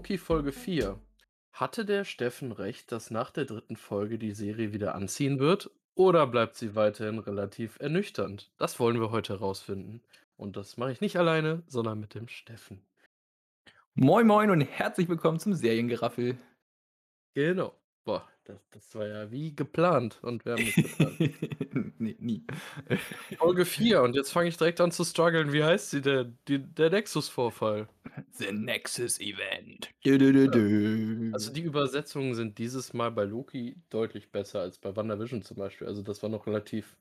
Loki Folge 4. Hatte der Steffen recht, dass nach der dritten Folge die Serie wieder anziehen wird? Oder bleibt sie weiterhin relativ ernüchternd? Das wollen wir heute herausfinden. Und das mache ich nicht alleine, sondern mit dem Steffen. Moin Moin und herzlich willkommen zum Seriengeraffel. Genau. Boah, das, das war ja wie geplant und wir haben nicht geplant. nee, nie. Folge 4 und jetzt fange ich direkt an zu strugglen. Wie heißt sie denn? Die, der Nexus-Vorfall. The Nexus Event. Du, du, du. Also die Übersetzungen sind dieses Mal bei Loki deutlich besser als bei WandaVision zum Beispiel. Also das war noch relativ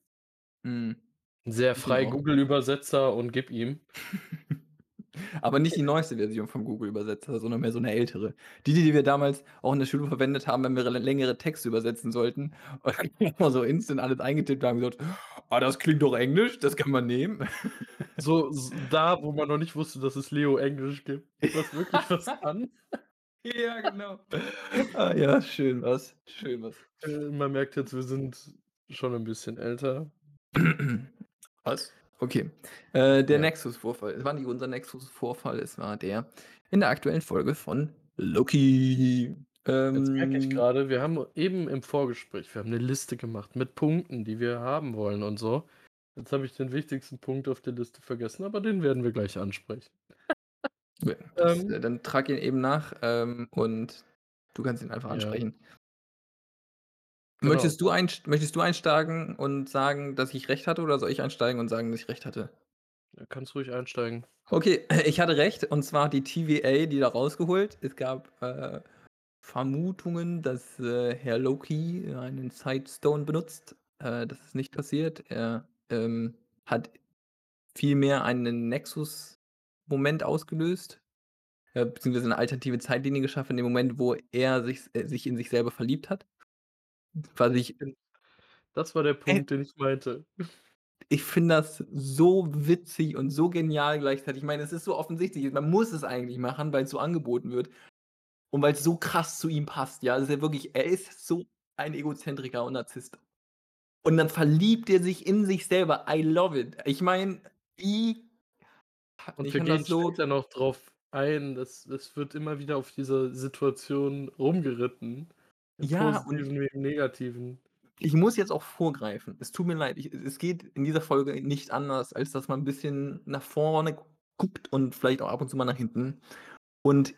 Mm. sehr frei Genau. Google-Übersetzer und gib ihm. Aber nicht die neueste Version vom Google-Übersetzer, sondern mehr so eine ältere. Die, die wir damals auch in der Schule verwendet haben, wenn wir längere Texte übersetzen sollten. Und so instant alles eingetippt haben und gesagt, ah, das klingt doch Englisch, das kann man nehmen. So, da, wo man noch nicht wusste, dass es Leo Englisch gibt. Was wirklich was kann. ja, genau. ah, ja, schön was. Schön was. Äh, Man merkt jetzt, wir sind schon ein bisschen älter. Was? Okay. Äh, der Ja. Nexus-Vorfall. Es war nicht unser Nexus-Vorfall, es war der in der aktuellen Folge von Loki. Jetzt merke ich Ähm, gerade, wir haben eben im Vorgespräch, wir haben eine Liste gemacht mit Punkten, die wir haben wollen und so. Jetzt habe ich den wichtigsten Punkt auf der Liste vergessen, aber den werden wir gleich ansprechen. das, ähm, äh, dann trag ihn eben nach ähm, und du kannst ihn einfach Ja. Genau. Möchtest, du einst möchtest du einsteigen und sagen, dass ich recht hatte, oder soll ich einsteigen und sagen, dass ich recht hatte? Du kannst ruhig einsteigen. Okay, ich hatte recht, und zwar die TVA, die da rausgeholt. Es gab äh, Vermutungen, dass äh, Herr Loki einen Sidestone benutzt. Äh, das ist nicht passiert. Er ähm, hat vielmehr einen Nexus-Moment ausgelöst, äh, beziehungsweise eine alternative Zeitlinie geschaffen, in dem Moment, wo er sich, äh, sich in sich selber verliebt hat. Was ich Das war der Punkt, den ich meinte. ich finde das so witzig und so genial gleichzeitig. Ich meine, es ist so offensichtlich. Man muss es eigentlich machen, weil es so angeboten wird. Und weil es so krass zu ihm passt. Ja, ist ja wirklich, er ist so ein Egozentriker und Narzisst. Und dann verliebt er sich in sich selber. I love it. Ich meine, wie. Und ich wir kann gehen das so. später noch drauf ein, das, das wird immer wieder auf diese Situation rumgeritten. Im Ja, Positiven wie im Negativen. Ich muss jetzt auch vorgreifen. Es tut mir leid. Ich, es geht in dieser Folge nicht anders, als dass man ein bisschen nach vorne guckt und vielleicht auch ab und zu mal nach hinten. Und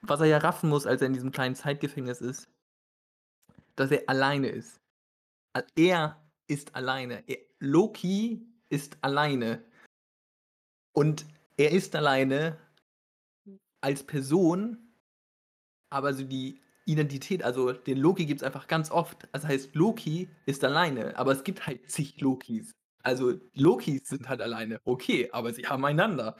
was er ja raffen muss, als er in diesem kleinen Zeitgefängnis ist, dass er alleine ist. Er ist alleine. Er, Loki ist alleine. Und er ist alleine als Person, aber so die Identität, also den Loki gibt es einfach ganz oft. Das heißt, Loki ist alleine, aber es gibt halt zig Lokis. Also Lokis sind halt alleine, okay, aber sie haben einander.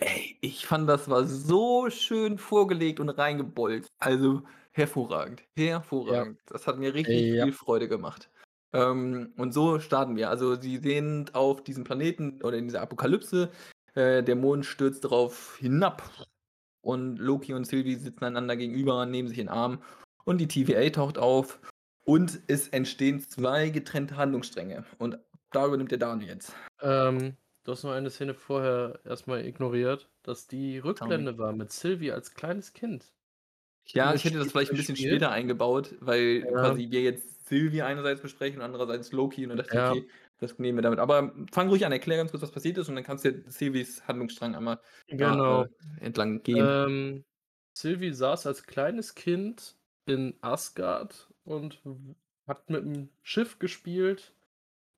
Ey, ich fand, das war so schön vorgelegt und reingebolzt. Also hervorragend, hervorragend. Das hat mir richtig Ja. viel Freude gemacht. Ähm, und so starten wir. Also sie sind auf diesem Planeten oder in dieser Apokalypse. Äh, der Mond stürzt darauf hinab und Loki und Sylvie sitzen einander gegenüber, nehmen sich in den Arm und die TVA taucht auf und es entstehen zwei getrennte Handlungsstränge. Und da übernimmt der Daniel jetzt. Ähm, du hast noch eine Szene vorher erstmal ignoriert, dass die Rückblende war mit Sylvie als kleines Kind. Ja, ich hätte das vielleicht ein bisschen später eingebaut, weil Ja. quasi wir jetzt Sylvie einerseits besprechen und andererseits Loki und dann dachte Ja. ich, okay, das nehmen wir damit. Aber fang ruhig an, erklär ganz kurz, was passiert ist und dann kannst du ja Sylvies Handlungsstrang einmal da, Genau. äh, entlang gehen. Ähm, Sylvie saß als kleines Kind in Asgard und hat mit dem Schiff gespielt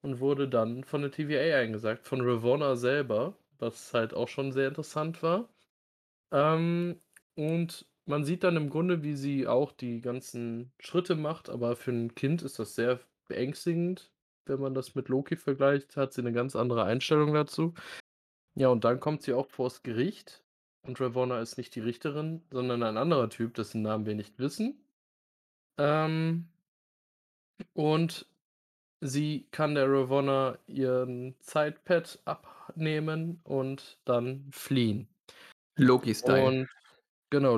und wurde dann von der TVA eingesagt, von Ravonna selber, was halt auch schon sehr interessant war. Ähm, und man sieht dann im Grunde, wie sie auch die ganzen Schritte macht, aber für ein Kind ist das sehr beängstigend. Wenn man das mit Loki vergleicht, hat sie eine ganz andere Einstellung dazu. Ja, und dann kommt sie auch vors Gericht. Und Ravonna ist nicht die Richterin, sondern ein anderer Typ, dessen Namen wir nicht wissen. Ähm, und sie kann der Ravonna ihren Zeitpad abnehmen und dann fliehen. Loki-Style. Genau,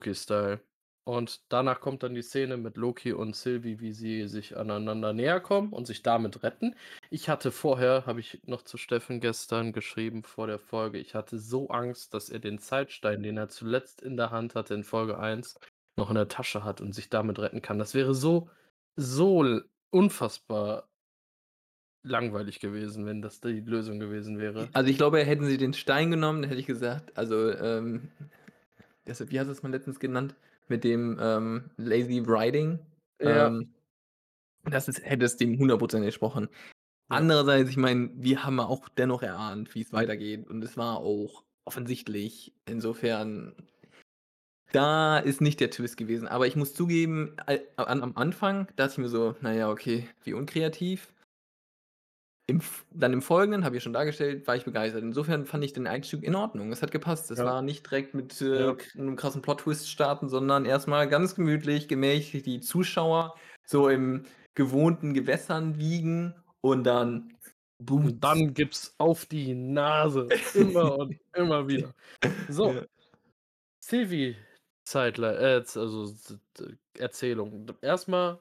Loki-Style. Und danach kommt dann die Szene mit Loki und Sylvie, wie sie sich aneinander näherkommen und sich damit retten. Ich hatte vorher habe ich noch zu Steffen gestern geschrieben vor der Folge, ich hatte so Angst, dass er den Zeitstein, den er zuletzt in der Hand hatte in Folge 1, noch in der Tasche hat und sich damit retten kann. Das wäre so so unfassbar langweilig gewesen, wenn das die Lösung gewesen wäre. Also, ich glaube, hätten sie den Stein genommen, dann hätte ich gesagt also, ähm, das wie hast du's mal letztens genannt? Mit dem, ähm, Lazy Writing? Ja. Ähm, das ist hätte es dem 100 % entsprochen. Ja. Andererseits, ich meine, wir haben auch dennoch erahnt, wie's weitergeht und es war auch offensichtlich. Insofern da ist nicht der Twist gewesen. Aber ich muss zugeben, am Anfang dachte ich mir so: „Na ja, okay, wie unkreativ.“ Im dann im Folgenden, habe ich schon dargestellt, war ich begeistert. Insofern fand ich den Einstieg in Ordnung. Es hat gepasst. Es Ja. war nicht direkt mit, äh, Ja. k 'nem krassen Plot-Twist starten, sondern erst mal ganz gemütlich, gemächlich die Zuschauer so im gewohnten Gewässern wiegen und dann Und Booms. dann gibt's auf die Nase, immer und immer wieder. So. Ja. Sylvie Zeitlei äh, also Erzählung. D erst mal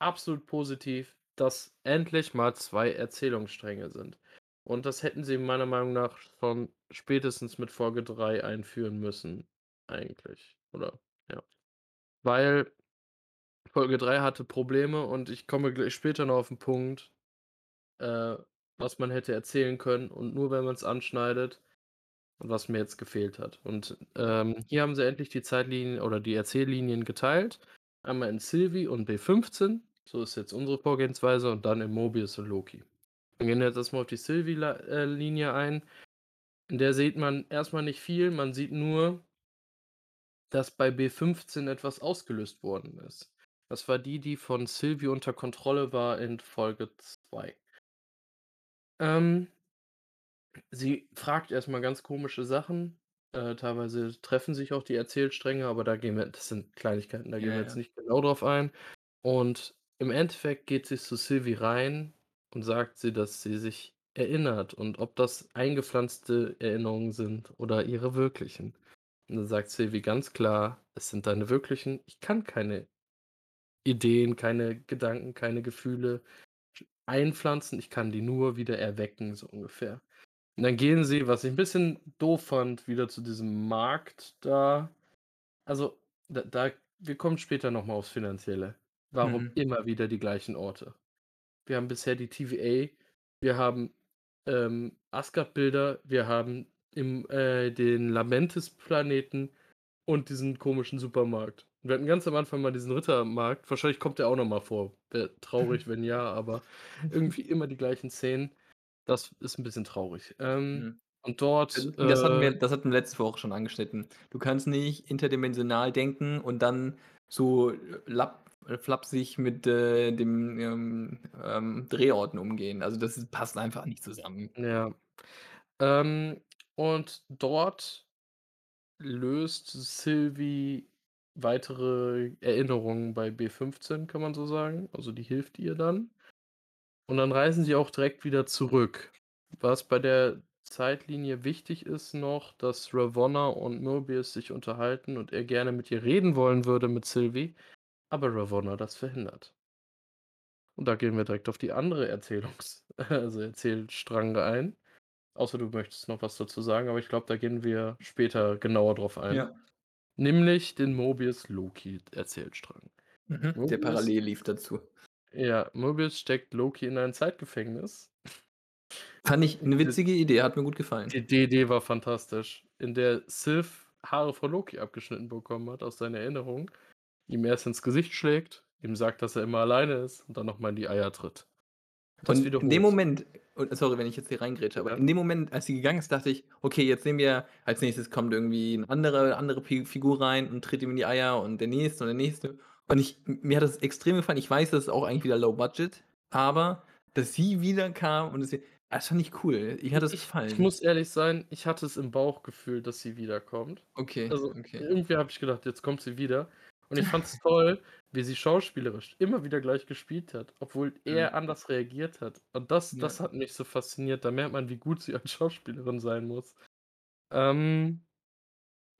absolut positiv, dass endlich mal 2 Erzählungsstränge sind. Und das hätten sie meiner Meinung nach schon spätestens mit Folge 3 einführen müssen eigentlich, oder ja. Weil Folge 3 hatte Probleme und ich komme gleich später noch auf 'n Punkt, äh, was man hätte erzählen können und nur wenn man's anschneidet und was mir jetzt gefehlt hat. Und, ähm, hier haben sie endlich die Zeitlinien oder die Erzähllinien geteilt. Einmal in Sylvie und B15, so ist jetzt unsere Vorgehensweise und dann in Mobius und Loki. Wir gehen jetzt erst mal auf die Sylvie Lei äh, Linie ein. In der sieht man erst mal nicht viel, man sieht nur dass bei B15 etwas ausgelöst worden ist. Das war die, die von Sylvie unter Kontrolle war in Folge 2. Ähm sie fragt erst mal ganz komische Sachen. Äh, teilweise treffen sich auch die Erzählstränge, aber da gehen wir das sind Kleinigkeiten, da gehen Ja, wir jetzt ja. nicht genau drauf ein. Und im Endeffekt geht sie zu Sylvie rein und sagt sie, dass sie sich erinnert und ob das eingepflanzte Erinnerungen sind oder ihre wirklichen. Und dann sagt Sylvie ganz klar: „Es sind deine wirklichen. Ich kann keine Ideen, keine Gedanken, keine Gefühle einpflanzen. Ich kann die nur wieder erwecken“, so ungefähr. Und dann gehen sie, was ich 'n bisschen doof fand, wieder zu diesem Markt da. Also, da da wir kommen später noch mal aufs Finanzielle. Warum Mhm. immer wieder die gleichen Orte? Wir haben bisher die TVA, wir haben, ähm, Asgard-Bilder, wir haben im äh, den Lamentis-Planeten und diesen komischen Supermarkt. Wir hatten ganz am Anfang mal diesen Rittermarkt. Wahrscheinlich kommt der auch noch mal vor. Wäre traurig, wenn ja, aber irgendwie immer die gleichen Szenen. Das ist 'n bisschen traurig. Ähm, Mhm. und Also, dort, das hatten äh wir das hatten wir letzte Woche schon angeschnitten. Du kannst nicht interdimensional denken und dann so lapp äh, flapsig mit, äh, dem, ähm, ähm, Drehorten umgehen. Also, das passt einfach nicht zusammen. Ja. Ähm, und dort löst Sylvie weitere Erinnerungen bei B15, kann man so sagen. Also, die hilft ihr dann. Und dann reisen sie auch direkt wieder zurück. Was bei der Zeitlinie wichtig ist noch, dass Ravonna und Mobius sich unterhalten und er gerne mit ihr reden wollen würde mit Sylvie, aber Ravonna das verhindert. Und da gehen wir direkt auf die andere Erzählungs also, Erzählstrang ein. Außer du möchtest noch was dazu sagen, aber ich glaube, da gehen wir später genauer drauf ein. Ja. Nämlich den Mobius-Loki-Erzählstrang. Mhm. Der Mobius parallel lief dazu. ja, Mobius steckt Loki in ein Zeitgefängnis. Fand ich 'ne witzige Idee, hat mir gut gefallen. Die die Idee war fantastisch, in der Sif Haare von Loki abgeschnitten bekommen hat aus seiner Erinnerung, ihm erst ins Gesicht schlägt, ihm sagt, dass er immer alleine ist und dann noch mal in die Eier tritt. Das Und in dem. Moment und sorry, wenn ich jetzt hier reingrätsche, aber in dem Moment, als sie gegangen ist, dachte ich: „Okay, jetzt sehen wir als Nächstes kommt irgendwie 'n andere andere Figur rein und tritt ihm in die Eier und der Nächste und der Nächste.“ Und ich mir hat das extrem gefallen. Ich weiß, das ist auch eigentlich wieder low budget, aber dass sie wiederkam und dass sie das fand ich cool. Ihr hat I das ich ich gefallen. muss ehrlich sein, ich hatte es im Bauchgefühl, dass sie wiederkommt. Okay, Also, okay. irgendwie habe ich gedacht: „Jetzt kommt sie wieder.“ Und ich fand's toll, wie sie schauspielerisch immer wieder gleich gespielt hat, obwohl Mhm. er anders reagiert hat. Und das Ja. das hat mich so fasziniert. Da merkt man, wie gut sie als Schauspielerin sein muss. Ähm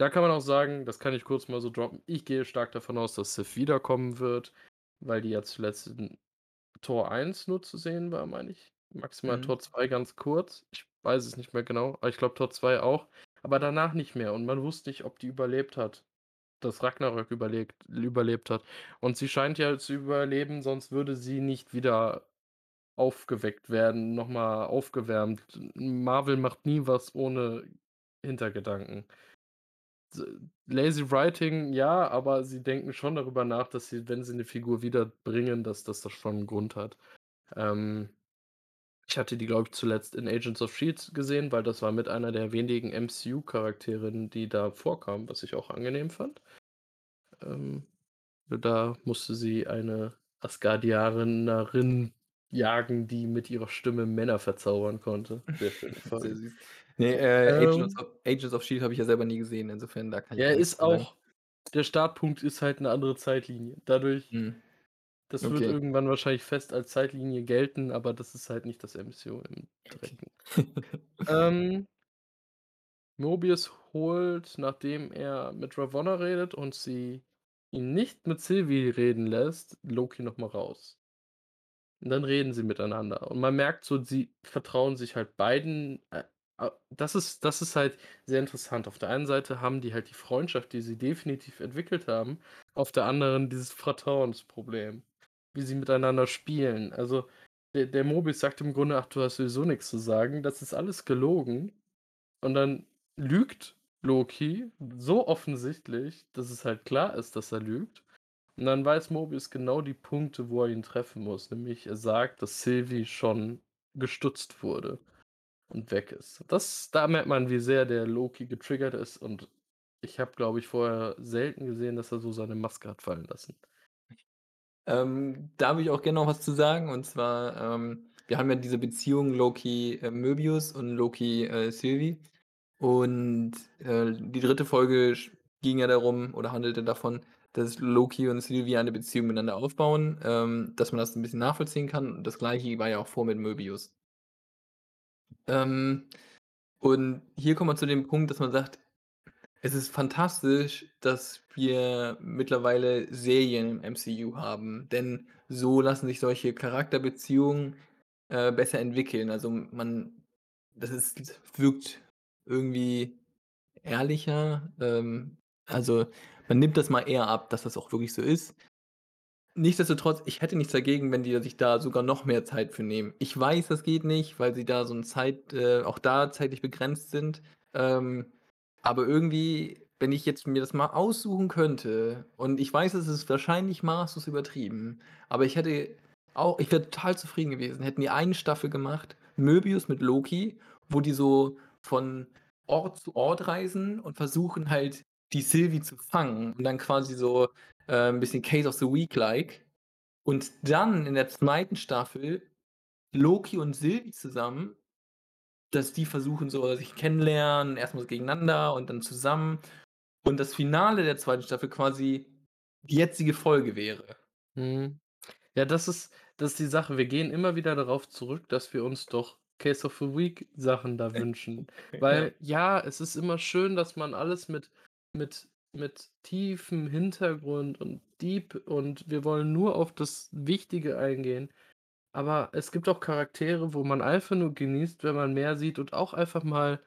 Da kann man auch sagen, das kann ich kurz mal so droppen, ich gehe stark davon aus, dass Sif wiederkommen wird, weil die ja zuletzt in Tor 1 nur zu sehen war, meine ich. Maximal Mhm. Tor 2 ganz kurz. Ich weiß es nicht mehr genau, aber ich glaube Tor 2 auch, aber danach nicht mehr und man wusste nicht, ob die überlebt hat, dass Ragnarök überlebt überlebt hat. Und sie scheint ja zu überleben, sonst würde sie nicht wieder aufgeweckt werden, noch mal aufgewärmt. Marvel macht nie was ohne Hintergedanken. Lazy writing, ja, aber sie denken schon darüber nach, dass sie, wenn sie 'ne Figur wiederbringen, dass dass das schon 'n Grund hat. Ähm, ich hatte die, glaube ich, zuletzt in Agents of Shield gesehen, weil das war mit einer der wenigen MCU-Charakterinnen, die da vorkamen, was ich auch angenehm fand. Ähm, da musste sie eine Asgardianerin jagen, die mit ihrer Stimme Männer verzaubern konnte. Sehr schöne Sehr süß. Ne, äh, Agents Ähm of Agents of Shield habe ich ja selber nie gesehen, insofern, da kann ich Ja, ist auch der Startpunkt ist halt 'ne andere Zeitlinie. Dadurch Mhm. Das wird Okay. irgendwann wahrscheinlich fest als Zeitlinie gelten, aber das ist halt nicht das MCU im. Direkten. Ähm Mobius holt, nachdem er mit Ravonna redet und sie ihn nicht mit Sylvie reden lässt, Loki noch mal raus. Und dann reden sie miteinander und man merkt so, sie vertrauen sich halt beiden. Äh, das ist das ist halt sehr interessant. Auf der einen Seite haben die halt die Freundschaft, die sie definitiv entwickelt haben, auf der anderen dieses Vertrauensproblem, wie sie miteinander spielen. Also, der der Mobius sagt im Grunde: „Ach, du hast sowieso nix zu sagen, das ist alles gelogen.“ Und dann lügt Loki so offensichtlich, dass es halt klar ist, dass er lügt. Und dann weiß Mobius genau die Punkte, wo er ihn treffen muss. Nämlich er sagt, dass Sylvie schon gestutzt wurde und weg ist. Das da merkt man, wie sehr der Loki getriggert ist und ich habe, glaube ich, vorher selten gesehen, dass er so seine Maske hat fallen lassen. Ähm, da würde ich auch gerne noch was zu sagen und zwar, ähm, wir haben ja diese Beziehung Loki, äh, Möbius und Loki, äh, Sylvie. Und, äh, die 3. Folge ging ja darum oder handelte davon, dass Loki und Sylvie eine Beziehung miteinander aufbauen, ähm, dass man das 'n bisschen nachvollziehen kann. Das Gleiche war ja auch vor mit Möbius. Ähm, und hier kommen wir zu dem Punkt, dass man sagt: „Es ist fantastisch, dass wir mittlerweile Serien im MCU haben, denn so lassen sich solche Charakterbeziehungen, äh, besser entwickeln.“ Also, man das ist wirkt irgendwie ehrlicher. Ähm, also, man nimmt das mal eher ab, dass das auch wirklich so ist. Nichtsdestotrotz, ich hätte nichts dagegen, wenn die sich da sogar noch mehr Zeit für nehmen. Ich weiß, das geht nicht, weil sie da so 'n Zeit äh, auch da zeitlich begrenzt sind. Ähm, aber irgendwie, wenn ich jetzt mir das mal aussuchen könnte und ich weiß, es ist wahrscheinlich maßlos übertrieben, aber ich hätte auch ich wäre total zufrieden gewesen, hätten die eine Staffel gemacht, Möbius mit Loki, wo die so von Ort zu Ort reisen und versuchen halt, die Sylvie zu fangen und dann quasi so, äh, 'n bisschen Case of the Week like. Und dann in der 2. Staffel Loki und Sylvie zusammen, dass die versuchen so sich kennenlernen, erst mal so gegeneinander und dann zusammen. Und das Finale der 2. Staffel quasi die jetzige Folge wäre. Mhm. Ja, das ist das ist die Sache. Wir gehen immer wieder darauf zurück, dass wir uns doch Case of the Week Sachen da wünschen. Ja. Weil, ja, es ist immer schön, dass man alles mit mit mit tiefem Hintergrund und deep und wir wollen nur auf das Wichtige eingehen. Aber es gibt auch Charaktere, wo man einfach nur genießt, wenn man mehr sieht und auch einfach mal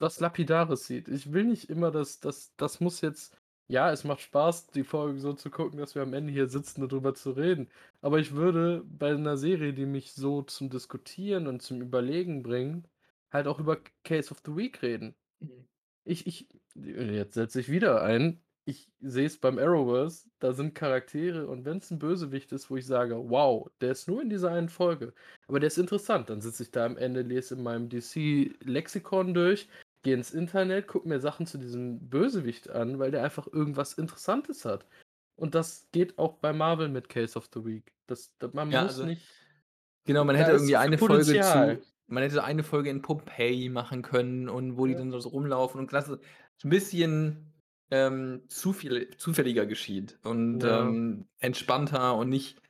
was Lapidares sieht. Ich will nicht immer, dass das das muss jetzt ja, es macht Spaß, die Folgen so zu gucken, dass wir am Ende hier sitzen und drüber zu reden. Aber ich würde bei 'ner Serie, die mich so zum Diskutieren und zum Überlegen bringt, halt auch über Case of the Week reden. Mhm. Ich ich jetzt setze ich wieder ein. Ich sehe es beim Arrowverse, da sind Charaktere und wenn's 'n Bösewicht ist, wo ich sage: „Wow, der ist nur in dieser einen Folge, aber der ist interessant.“ Dann sitze ich da am Ende, lese in meinem DC-Lexikon durch, gehe ins Internet, gucke mir Sachen zu diesem Bösewicht an, weil der einfach irgendwas Interessantes hat. Und das geht auch bei Marvel mit Case of the Week. Das da man Ja, muss also nicht genau, man hätte irgendwie eine Folge Potenzial. zu man hätte eine Folge in Pompeji machen können und wo die Ja. dann da so rumlaufen und klasse so 'n bisschen, ähm, zu viel zufälliger geschieht und, Ja. ähm, entspannter und nicht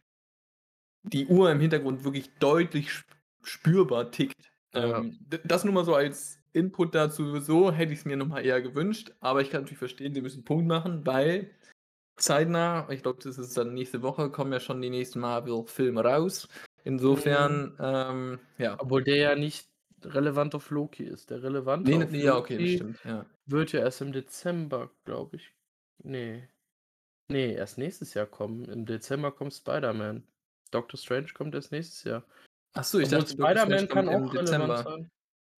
die Uhr im Hintergrund wirklich deutlich sp spürbar tickt. Ja. Ähm, das nur mal so als Input dazu so hätte ich's mir noch mal eher gewünscht, aber ich kann natürlich verstehen, sie müssen Punkt machen, weil zeitnah, ich glaube, das ist dann nächste Woche, kommen ja schon die nächsten Marvel-Filme raus. Mhm. Insofern, ähm, ja. Obwohl der ja nicht relevant auf Loki ist. Der relevante Ne, ne, auf ja, okay, stimmt, ja. wird ja erst im Dezember, glaube ich ne. Ne, erst nächstes Jahr kommen. Im Dezember kommt Spider-Man. Doctor Strange kommt erst nächstes Jahr. Ach so, ich Obwohl dachte, Spider-Man kann im auch relevant Dezember. sein.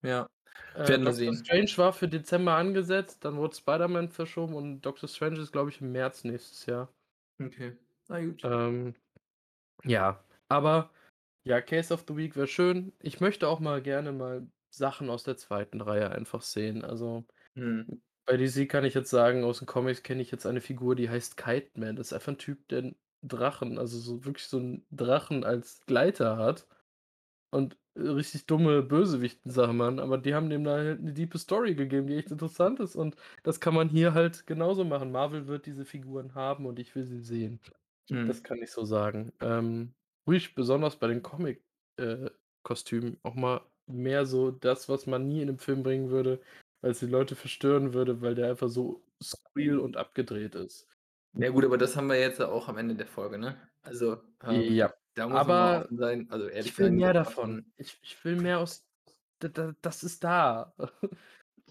Ja, Äh, werden wir sehen. Strange war für Dezember angesetzt, dann wurde Spider-Man verschoben und Doctor Strange ist, glaube ich, im März nächstes Jahr. Okay, na gut. Ähm, ja, aber ja, Case of the Week wäre schön. Ich möchte auch mal gerne mal Sachen aus der 2. Reihe einfach sehen. Also, Mhm. bei DC kann ich jetzt sagen, aus den Comics kenne ich jetzt eine Figur, die heißt Kite Man. Das ist einfach 'n Typ, der 'n Drachen also, so wirklich so 'n Drachen als Gleiter hat und, richtig dumme Bösewichten-Sachen machen, aber die haben dem da halt 'ne diepe Story gegeben, die echt interessant ist und das kann man hier halt genauso machen. Marvel wird diese Figuren haben und ich will sie sehen. Das Mhm. kann ich so sagen. Ähm, ruhig besonders bei den Comic äh, Kostümen auch mal mehr so das, was man nie in 'nem Film bringen würde, weil's die Leute verstören würde, weil der einfach so skurril und abgedreht ist. Ja gut, aber das haben wir jetzt auch am Ende der Folge, ne? Also, ähm, Ja, da muss man aber offen sein, also ehrlich ich will sein, mehr davon. Ich ich will mehr aus das ist da.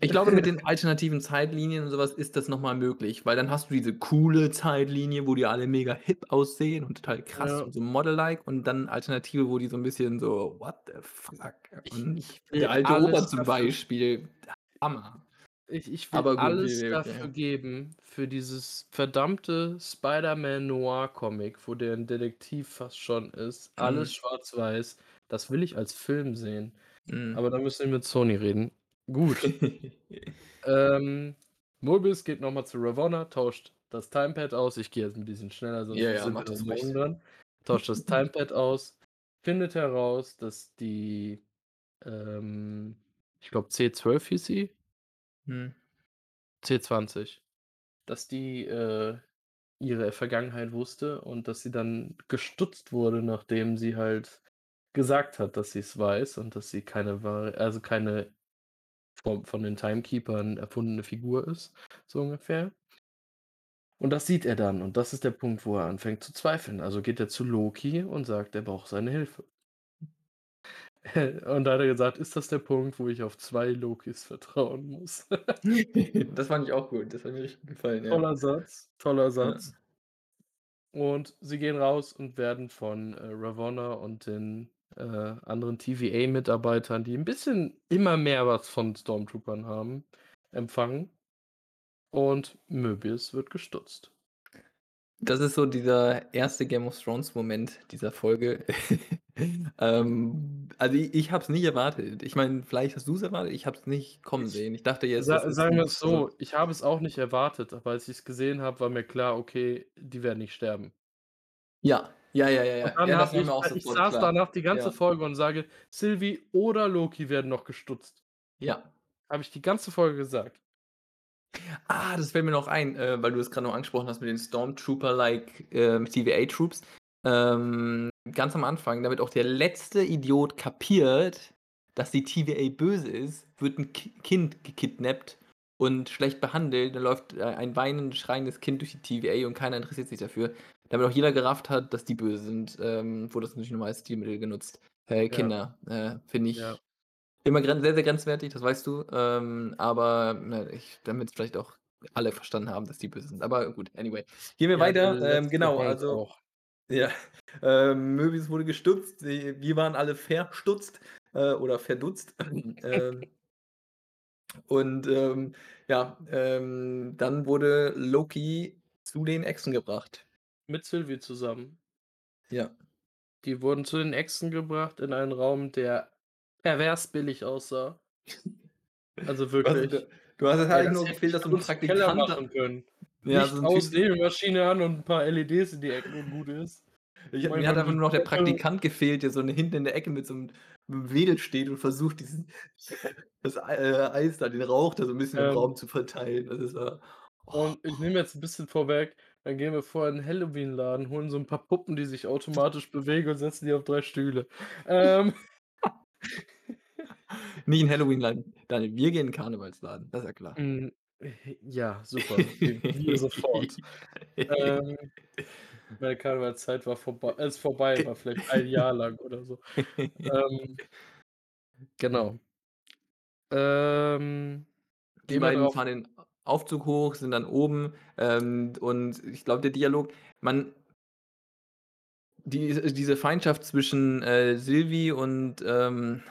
Ich glaube, mit den alternativen Zeitlinien und so was ist das noch mal möglich, weil dann hast du diese coole Zeitlinie, wo die alle mega hip aussehen und total krass Ja. und so Model-like und dann Alternative, wo die so 'n bisschen so: „What the fuck?“ Ich Und ich der alte Opa alles zum dafür Beispiel, Hammer. Ich ich will Aber gut, alles wir dafür ja. geben, für dieses verdammte Spider-Man Noir Comic, wo der 'n Detektiv fast schon ist, alles Mhm. schwarz-weiß. Das will ich als Film sehen. Mhm. Aber da müssen wir mit Sony reden. Gut. Ähm, Mobius geht noch mal zu Ravonna, tauscht das Timepad aus. Ich gehe jetzt 'n bisschen schneller, sonst Ja, ja, sind wir das morgen dran. Tauscht das Timepad aus, findet heraus, dass die, ähm ich glaube C12 hieß sie? Mhm. C20. Dass die, äh, ihre Vergangenheit wusste und dass sie dann gestutzt wurde, nachdem sie halt gesagt hat, dass sie's weiß und dass sie keine also, keine vom von den Timekeepern erfundene Figur ist, so ungefähr. Und das sieht er dann und das ist der Punkt, wo er anfängt zu zweifeln. Also, geht er zu Loki und sagt, er braucht seine Hilfe. Und da hat er gesagt: „Ist das der Punkt, wo ich auf 2 Lokis vertrauen muss?“ Das fand ich auch gut. Das hat mir richtig gefallen, ja. Toller Satz, toller Ja. Satz. Und sie gehen raus und werden von, äh, Ravonna und den, äh, anderen TVA-Mitarbeitern, die 'n bisschen immer mehr was von Stormtroopern haben, empfangen. Und Möbius wird gestutzt. Das ist so dieser 1. Game of Thrones Moment dieser Folge. Ähm, also, i ich habe es nicht erwartet. Ich meine, vielleicht hast du's erwartet, ich habe es nicht kommen Ich sehen. Ich dachte jetzt, sa ist sagen wir's also so, ich habe es auch nicht erwartet, aber als ich's gesehen habe, war mir klar: „Okay, die werden nicht sterben.“ Ja, ja, ja, ja, ja. dann Ja, ich auch äh, ich saß klar. danach die ganze Ja. Folge und sage: „Sylvie oder Loki werden noch gestutzt.“ Ja. Habe ich die ganze Folge gesagt. Ah, das fällt mir noch ein, äh, weil du es grad noch angesprochen hast mit den Stormtrooper-like, ähm, TVA-Troops. Ähm, ganz am Anfang, damit auch der letzte Idiot kapiert, dass die TVA böse ist, wird 'n Ki Kind gekidnappt und schlecht behandelt. Da läuft, äh, ein weinendes, schreiendes Kind durch die TVA und keiner interessiert sich dafür. Damit auch jeder gerafft hat, dass die böse sind, ähm, wurde das natürlich noch mal als Stilmittel genutzt. Äh, Ja. Kinder, äh, finde Ja. ich immer gren sehr, sehr grenzwertig, das weißt du. Ähm, aber, ne, ich damit's vielleicht auch alle verstanden haben, dass die böse sind. Aber gut, anyway. Gehen wir Ja, weiter. Ähm, genau, also auch. ja, ähm, Möbius wurde gestutzt. Wi wir waren alle verstutzt, äh, oder verdutzt. Ähm und, ähm, ja, ähm, dann wurde Loki zu den Echsen gebracht. Mit Sylvie zusammen. Ja. Die wurden zu den Echsen gebracht in einen Raum, der pervers billig aussah. Also, Also, wirklich. du du hast eigentlich das nur gefehlt, ich dass bei so 'n uns im Keller Praktikant da machen können. ja, so Licht 'n aus, Nebelmaschine an und 'n paar LEDs in die Ecken und gut ist. Ich mir hat einfach nur noch der Praktikant gefehlt, der so 'ne hinten in der Ecke mit so 'm Wedel steht und versucht, diesen das äh, Eis da, den Rauch da so 'n bisschen im Ähm Raum zu verteilen. Das ist, äh oh. Und ich nehme jetzt 'n bisschen vorweg, dann gehen wir vorher in 'n Halloween-Laden, holen so 'n paar Puppen, die sich automatisch bewegen und setzen die auf 3 Stühle. Ähm Nicht in Halloween-Laden. Daniel, wir gehen in 'n Karnevalsladen, das ist ja klar. Hm, ja, super. Wir sofort. Ähm, meine Karnevalszeit war vorb ist vorbei, war vielleicht 1 Jahr lang oder so. Ähm genau. Ähm, Die gehen wir beiden fahren den Aufzug hoch, sind dann oben, ähm, und ich glaube, der Dialog man die diese Feindschaft zwischen, äh, Sylvie und, ähm,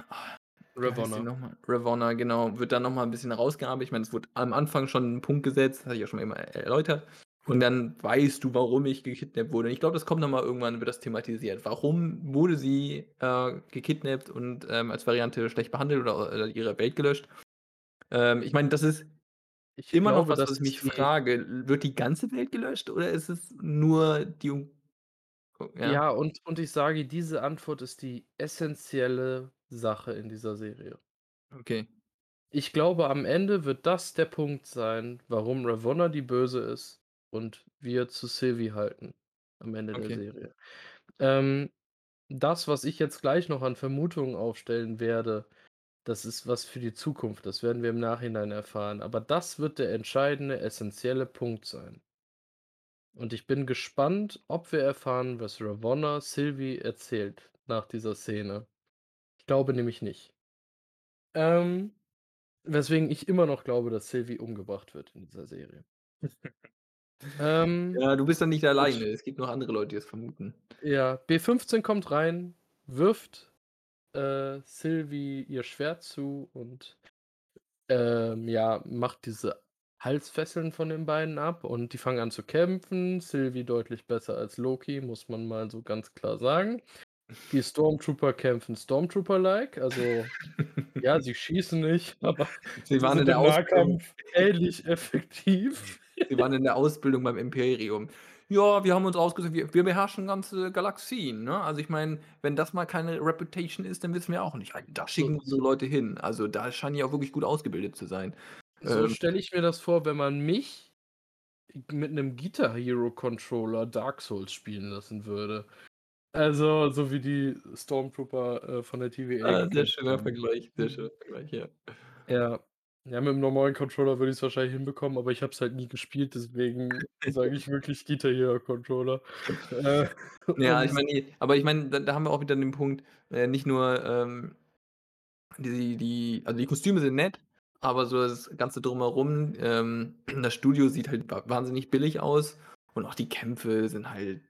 Ravonna. mal? Ravonna, genau, wird dann noch mal 'n bisschen herausgearbeitet. Ich meine, es wurde am Anfang schon 'n Punkt gesetzt, hatte ich ja schon immer erläutert. Und dann weißt du, warum ich gekidnappt wurde. Und ich glaube, das kommt noch mal irgendwann wird das thematisiert. Warum wurde sie, äh, gekidnappt und, ähm, als Variante schlecht behandelt oder, äh, ihre Welt gelöscht? Ähm, ich meine, das ist Ich immer noch glaube, was, das was ich mich die frage. Wird die ganze Welt gelöscht oder ist es nur die um ja? Ja, und und ich sage, diese Antwort ist die essenzielle Sache in dieser Serie. Okay. Ich glaube, am Ende wird das der Punkt sein, warum Ravonna die Böse ist und wir zu Sylvie halten am Ende der Okay. Serie. Ähm, das, was ich jetzt gleich noch an Vermutungen aufstellen werde, das ist was für die Zukunft. Das werden wir im Nachhinein erfahren. Aber das wird der entscheidende, essenzielle Punkt sein. Und ich bin gespannt, ob wir erfahren, was Ravonna Sylvie erzählt nach dieser Szene. Ich glaube nämlich nicht. Ähm, weswegen ich immer noch glaube, dass Sylvie umgebracht wird in dieser Serie. Ähm, Ja, du bist da nicht alleine. Es gibt noch andere Leute, die das vermuten. Ja, B15 kommt rein, wirft, äh, Sylvie ihr Schwert zu und, ähm, ja, macht diese Halsfesseln von den beiden ab und die fangen an zu kämpfen. Sylvie deutlich besser als Loki, muss man mal so ganz klar sagen. Die Stormtrooper kämpfen Stormtrooper-like, also ja, sie schießen nicht, aber Sie waren in der im Ausbildung Nahkampf ähnlich effektiv. Sie waren in der Ausbildung beim Imperium. Ja, wir haben uns ausgesucht wir wir beherrschen ganze Galaxien, ne? Also, ich meine, wenn das mal keine Reputation ist, dann wissen wir auch nicht. Da schicken wir so Leute hin. Also, da scheinen die auch wirklich gut ausgebildet zu sein. so Ähm stelle ich mir das vor, wenn man mich mit 'nem Guitar Hero Controller Dark Souls spielen lassen würde. Also, so wie die Stormtrooper, äh, von der TVA Ah, sehr schöner. Vergleich, sehr schöner Vergleich, ja. Ja. Ja, mit 'm normalen Controller würde ich's wahrscheinlich hinbekommen, aber ich habe es halt nie gespielt, deswegen sage ich wirklich Guitar Hero Controller. Äh, Ja, ich meine, aber ich meine, da da haben wir auch wieder den Punkt, äh, nicht nur, ähm, die die also, die Kostüme sind nett, aber so das Ganze Drumherum, ähm, das Studio sieht halt wa wahnsinnig billig aus und auch die Kämpfe sind halt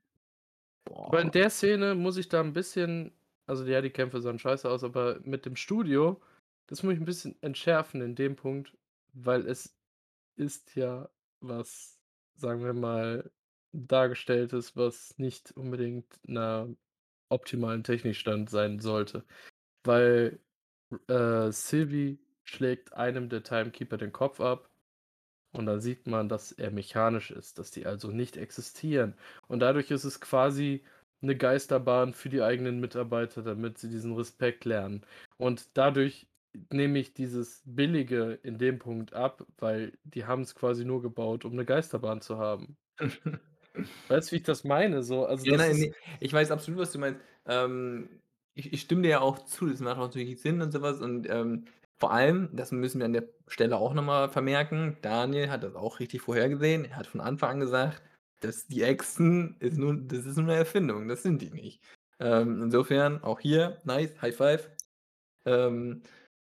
Aber in boah. der Szene muss ich da 'n bisschen also, ja, die Kämpfe sahen scheiße aus, aber mit dem Studio, das muss ich 'n bisschen entschärfen in dem Punkt, weil es ist ja was, sagen wir mal, Dargestelltes, was nicht unbedingt 'ner optimalen Technikstand sein sollte. Weil, äh, Sylvie schlägt einem der Timekeeper den Kopf ab und dann sieht man, dass er mechanisch ist, dass die also nicht existieren. Und dadurch ist es quasi 'ne Geisterbahn für die eigenen Mitarbeiter, damit sie diesen Respekt lernen. Und dadurch nehme ich dieses Billige in dem Punkt ab, weil die haben's quasi nur gebaut, um 'ne Geisterbahn zu haben. Weißt du, wie ich das meine? So, also, Ja, das nein, ist ne, ich weiß absolut, was du meinst. Ähm, ich ich stimme dir ja auch zu, das macht auch natürlich Sinn und so was und, ähm, vor allem, das müssen wir an der Stelle auch noch mal vermerken, Daniel hat das auch richtig vorhergesehen. Er hat von Anfang an gesagt, dass die Echsen ist nun das ist nur 'ne Erfindung, das sind die nicht. Ähm, insofern auch hier, nice, High Five. Ähm,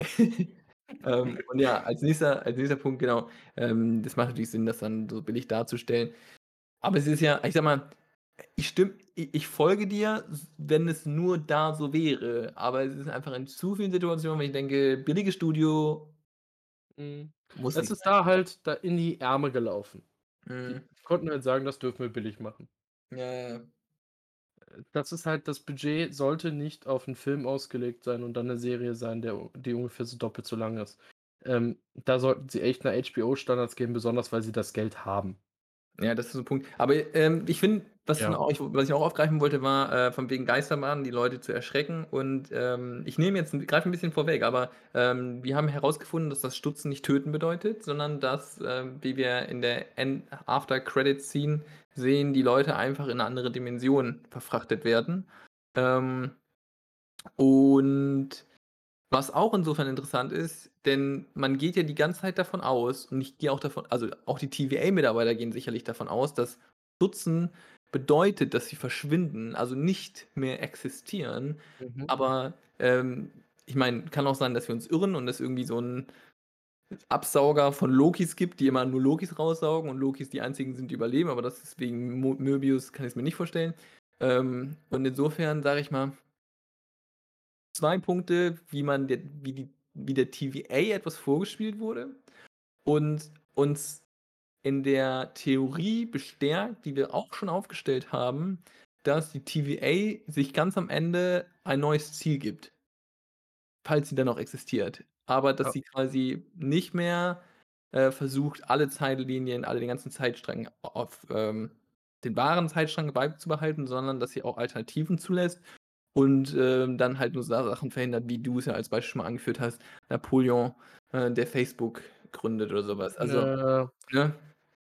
ähm, und ja, als nächster als nächster Punkt, genau, ähm, das macht natürlich Sinn, das dann so billig darzustellen. Aber es ist ja ich sage mal, ich stimme i ich folge dir, wenn es nur da so wäre, aber es ist einfach in zu vielen Situationen, wo ich denke: „Billiges Studio“ Mhm. muss Es ist sein. da halt da in die Ärmel gelaufen. Die Mhm. konnten halt sagen: „Das dürfen wir billig machen.“ Ja, ja. Äh, das ist halt das Budget sollte nicht auf 'n Film ausgelegt sein und dann 'ne Serie sein, der die ungefähr so doppelt so lang ist. Ähm, da sollten sie echt nach HBO Standards gehen, besonders weil sie das Geld haben. Ja, das ist so 'n Punkt. Aber, ähm, ich finde, was Ja. ich was ich auch aufgreifen wollte, war, äh, von wegen Geisterbahnen, die Leute zu erschrecken und, ähm, ich nehme jetzt greife 'n bisschen vorweg, aber, ähm, wir haben herausgefunden, dass das Stutzen nicht töten bedeutet, sondern dass, ähm, wie wir in der End After Credit Scene sehen, die Leute einfach in 'ne andere Dimension verfrachtet werden. Ähm, und Was auch insofern interessant ist, denn man geht ja die ganze Zeit davon aus und ich gehe auch davon also, auch die TVA-Mitarbeiter gehen sicherlich davon aus, dass Stutzen bedeutet, dass sie verschwinden, also nicht mehr existieren. Mhm. Aber, ähm, ich meine, kann auch sein, dass wir uns irren und es irgendwie so 'n Absauger von Lokis gibt, die immer nur Lokis raussaugen und Lokis die einzigen sind, die überleben, aber das ist wegen Mo Möbius kann ich's mir nicht vorstellen. Ähm, und insofern sage ich mal 2 Punkte, wie man der wie die wie der TVA etwas vorgespielt wurde und uns in der Theorie bestärkt, die wir auch schon aufgestellt haben, dass die TVA sich ganz am Ende ein neues Ziel gibt. Falls sie dann noch existiert. Aber dass sie quasi nicht mehr, äh, versucht, alle Zeitlinien, alle den ganzen Zeitsträngen auf, ähm, den wahren Zeitstrang beizubehalten, sondern dass sie auch Alternativen zulässt und, ähm, dann halt nur Sa Sachen verhindert, wie du es ja als Beispiel schon mal angeführt hast, Napoleon, äh, der Facebook gründet oder so was. Also, Äh, ne?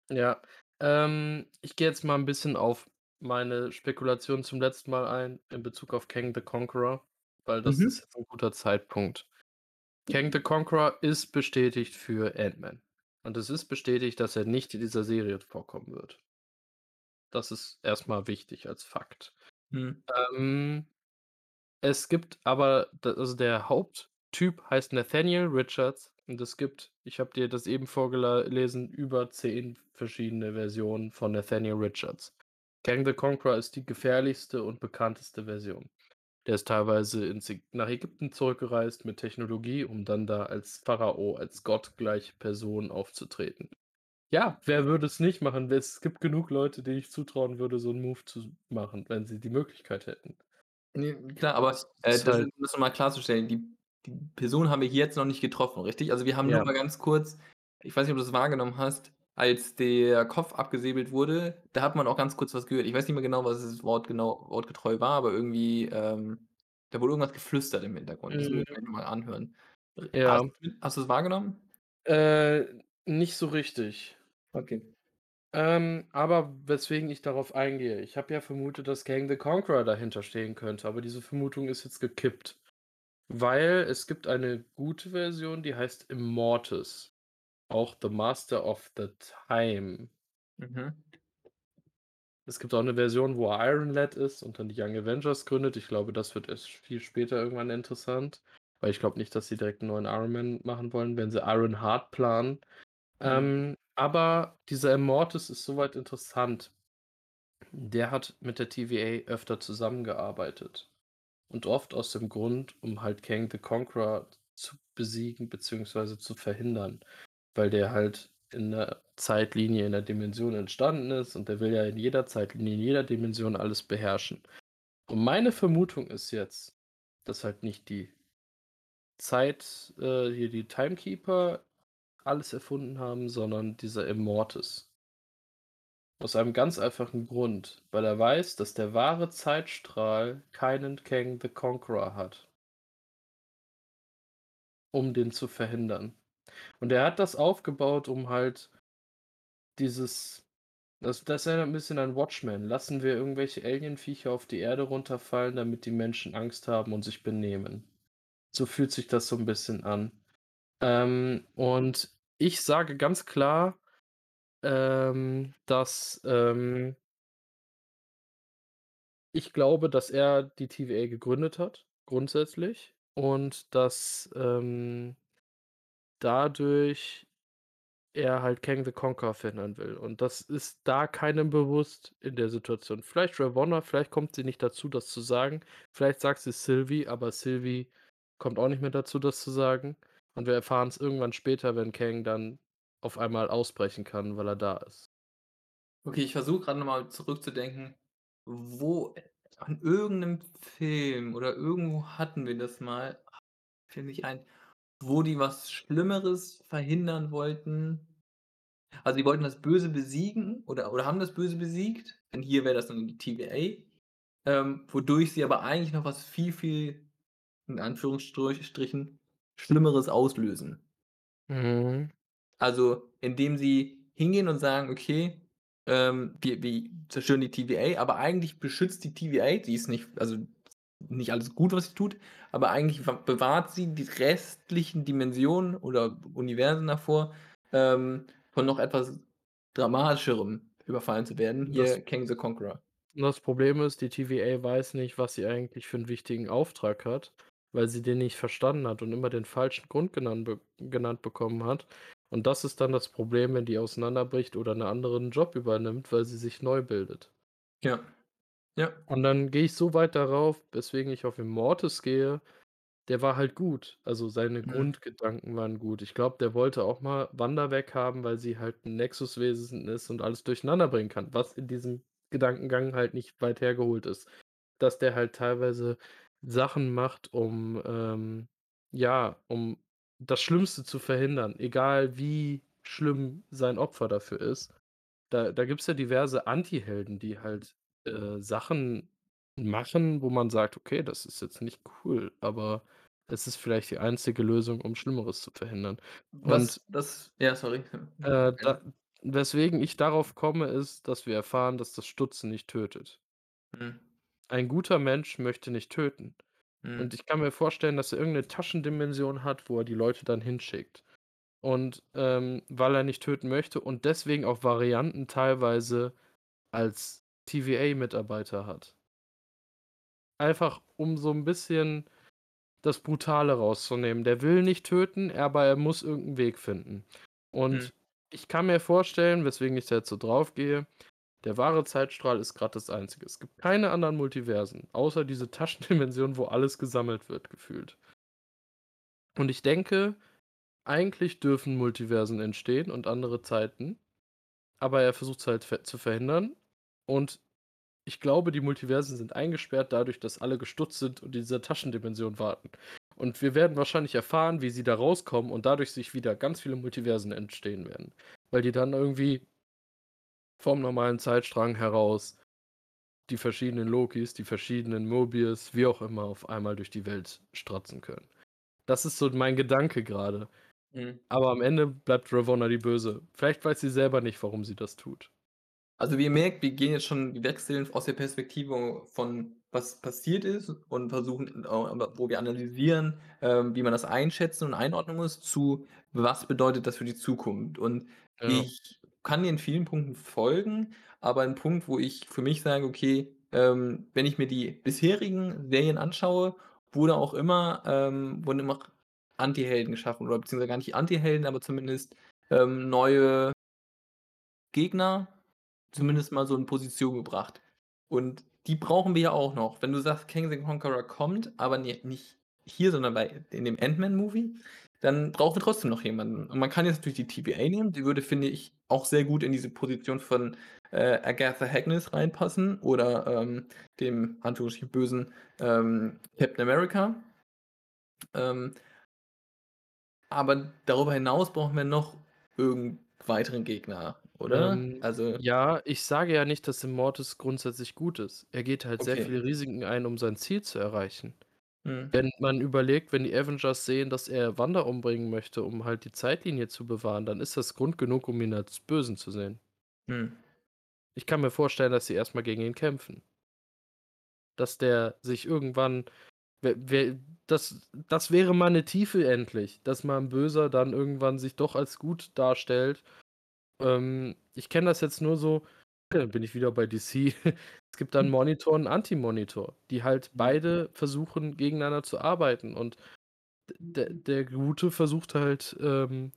ja. Ähm, ich gehe jetzt mal 'n bisschen auf meine Spekulation zum letzten Mal ein in Bezug auf Kang the Conqueror, weil das ist Mhm. jetzt 'n guter Zeitpunkt. Kang the Conqueror ist bestätigt für Ant-Man. Und es ist bestätigt, dass er nicht in dieser Serie vorkommen wird. Das ist erst mal wichtig als Fakt. Mhm. Ähm, es gibt aber also, der Haupttyp heißt Nathaniel Richards und es gibt ich habe dir das eben vorgela lesen, über 10 verschiedene Versionen von Nathaniel Richards. Kang the Conqueror ist die gefährlichste und bekannteste Version. Der ist teilweise ins nach Ägypten zurückgereist mit Technologie, um dann da als Pharao, als gottgleiche Person aufzutreten. Ja, wer würde es nicht machen? Es gibt genug Leute, denen ich zutrauen würde, so 'n Move zu machen, wenn sie die Möglichkeit hätten. Ne, klar, aber, Es äh, das halt das noch mal klarzustellen, die die Person haben wir hier jetzt noch nicht getroffen, richtig? Also, wir haben nur Ja. mal ganz kurz ich weiß nicht, ob du das wahrgenommen hast, als der Kopf abgesäbelt wurde, da hat man auch ganz kurz was gehört. Ich weiß nicht mehr genau, was das Wort genau wortgetreu war, aber irgendwie, ähm, da wurde irgendwas geflüstert im Hintergrund. Das muss ich Mhm. mal anhören. Hast Ja. du hast du's wahrgenommen? Äh, nicht so richtig. Okay. Ähm, aber weswegen ich darauf eingehe, ich habe ja vermutet, dass Kang the Conqueror dahinter stehen könnte, aber diese Vermutung ist jetzt gekippt. Weil es gibt eine gute Version, die heißt Immortus, auch The Master of the Time. Mhm. Es gibt auch 'ne Version, wo er Iron Lad ist und dann die Young Avengers gründet. Ich glaube, das wird erst viel später irgendwann interessant, weil ich glaube nicht, dass sie direkt 'n neuen Iron Man machen wollen, wenn sie Iron Heart planen. Mhm. Ähm, aber dieser Immortus ist so weit interessant. Der hat mit der TVA öfter zusammengearbeitet und oft aus dem Grund, um halt Kang the Conqueror zu besiegen beziehungsweise zu verhindern, weil der halt in 'ner Zeitlinie, in 'ner Dimension entstanden ist und der will ja in jeder Zeitlinie, in jeder Dimension alles beherrschen. Und meine Vermutung ist jetzt, dass halt nicht die Zeit äh, hier die Timekeeper alles erfunden haben, sondern dieser Immortus. Aus einem ganz einfachen Grund, weil er weiß, dass der wahre Zeitstrahl keinen Kang the Conqueror hat. Um den zu verhindern. Und er hat das aufgebaut, um halt dieses das das erinnert 'n bisschen an Watchmen. Lassen wir irgendwelche Alienviecher auf die Erde runterfallen, damit die Menschen Angst haben und sich benehmen. So fühlt sich das so 'n bisschen an. Ähm, und ich sage ganz klar, ähm, dass, ähm ich glaube, dass er die TVA gegründet hat, grundsätzlich und dass, ähm dadurch er halt Kang the Conqueror verhindern will. Und das ist da keinem bewusst in der Situation. Vielleicht Ravonna, vielleicht kommt sie nicht dazu, das zu sagen. Vielleicht sagt sie's Sylvie, aber Sylvie kommt auch nicht mehr dazu, das zu sagen. Und wir erfahren's irgendwann später, wenn Kang dann auf einmal ausbrechen kann, weil er da ist. Okay, ich versuche grad noch mal zurückzudenken, wo an irgend 'nem Film oder irgendwo hatten wir das mal, fällt nicht ein, wo die was Schlimmeres verhindern wollten. Also, die wollten das Böse besiegen oder oder haben das Böse besiegt. Denn hier wäre das dann die TVA, ähm, wodurch sie aber eigentlich noch was viel, viel in Anführungsstrich Strichen Schlimmeres auslösen. Mhm. Also, indem sie hingehen und sagen: „Okay, ähm, wir wir zerstören die TVA“, aber eigentlich beschützt die TVA die ist nicht also nicht alles gut, was sie tut, aber eigentlich wa bewahrt sie die restlichen Dimensionen oder Universen davor, ähm, von noch etwas Dramatischerem überfallen zu werden, Das hier Kang the Conqueror. das Problem ist, die TVA weiß nicht, was sie eigentlich für 'n wichtigen Auftrag hat, weil sie den nicht verstanden hat und immer den falschen Grund genan be genannt bekommen hat. Und das ist dann das Problem, wenn die auseinanderbricht oder 'n anderen Job übernimmt, weil sie sich neu bildet. Ja. Ja. Und dann gehe ich so weit darauf, weswegen ich auf Immortus gehe, der war halt gut. Also, seine Mhm. Grundgedanken waren gut. Ich glaube, der wollte auch mal Wanda weghaben, weil sie halt 'n Nexus-Wesen ist und alles durcheinanderbringen kann, was in diesem Gedankengang halt nicht weit hergeholt ist. Dass der halt teilweise Sachen macht, um, ähm ja, um das Schlimmste zu verhindern, egal wie schlimm sein Opfer dafür ist. Da da gibt's ja diverse Antihelden, die halt, äh, Sachen machen, wo man sagt: „Okay, das ist jetzt nicht cool, aber es ist vielleicht die einzige Lösung, um Schlimmeres zu verhindern.“ Und Was das ja, sorry. äh, Gerne. da weswegen ich darauf komme, ist, dass wir erfahren, dass das Stutzen nicht tötet. Mhm. Ein guter Mensch möchte nicht töten. Und Mhm. ich kann mir vorstellen, dass er irgend 'ne Taschendimension hat, wo er die Leute dann hinschickt. Und, ähm, weil er nicht töten möchte und deswegen auch Varianten teilweise als TVA-Mitarbeiter hat. Einfach, um so 'n bisschen das Brutale rauszunehmen. Der will nicht töten, aber er muss irgend 'n Weg finden. Und ich kann mir vorstellen, weswegen ich da jetzt so drauf gehe, der wahre Zeitstrahl ist grad das Einzige. Es gibt keine anderen Multiversen, außer diese Taschendimension, wo alles gesammelt wird, gefühlt. Und ich denke, eigentlich dürfen Multiversen entstehen und andere Zeiten, aber er versucht's halt ver zu verhindern. Und ich glaube, die Multiversen sind eingesperrt dadurch, dass alle gestutzt sind und in dieser Taschendimension warten. Und wir werden wahrscheinlich erfahren, wie sie da rauskommen und dadurch sich wieder ganz viele Multiversen entstehen werden, weil die dann irgendwie vom normalen Zeitstrang heraus die verschiedenen Lokis, die verschiedenen Mobius, wie auch immer, auf einmal durch die Welt stratzen können. Das ist so mein Gedanke grade. Mhm. Aber am Ende bleibt Ravonna die Böse. Vielleicht weiß sie selber nicht, warum sie das tut. Also, wie ihr merkt, wir gehen jetzt schon wir wechseln aus der Perspektive von was passiert ist und versuchen, äh, wo wir analysieren, ähm, wie man das einschätzen und einordnen muss, zu was bedeutet das für die Zukunft? Und Ja. ich kann dir in vielen Punkten folgen, aber 'n Punkt, wo ich für mich sage: „Okay, ähm, wenn ich mir die bisherigen Serien anschaue, wurde auch immer ähm, wurden immer Antihelden geschaffen oder beziehungsweise gar nicht Antihelden, aber zumindest, ähm, neue Gegner. Zumindest mal so in Position gebracht. Und die brauchen wir ja auch noch. Wenn du sagst, Kang the Conqueror kommt, aber nicht hier, sondern bei in dem Ant-Man-Movie, dann brauchen wir trotzdem noch jemanden. Und man kann jetzt natürlich die TVA nehmen, die würde, finde ich, auch sehr gut in diese Position von, äh, Agatha Harkness reinpassen oder, ähm, dem Anführungsstrichen bösen, ähm, Captain America. Ähm aber darüber hinaus brauchen wir noch irgend weiteren Gegner, oder? Ähm, Also ja, ich sage ja nicht, dass Immortus grundsätzlich gut ist. Er geht halt sehr Okay. viele Risiken ein, um sein Ziel zu erreichen. Mhm. Wenn man überlegt, wenn die Avengers sehen, dass er Wanda umbringen möchte, um halt die Zeitlinie zu bewahren, dann ist das Grund genug, um ihn als Bösen zu sehen. Mhm. Ich kann mir vorstellen, dass sie erst mal gegen ihn kämpfen. Dass der sich irgendwann we we das das wäre mal 'ne Tiefe endlich, dass mal 'n Böser dann irgendwann sich doch als gut darstellt. Ähm, ich kenne das jetzt nur so bin ich wieder bei DC. Es gibt dann Hm. Monitor und Anti-Monitor, die halt Mhm. beide versuchen, gegeneinander zu arbeiten. Und der der Gute versucht halt, ähm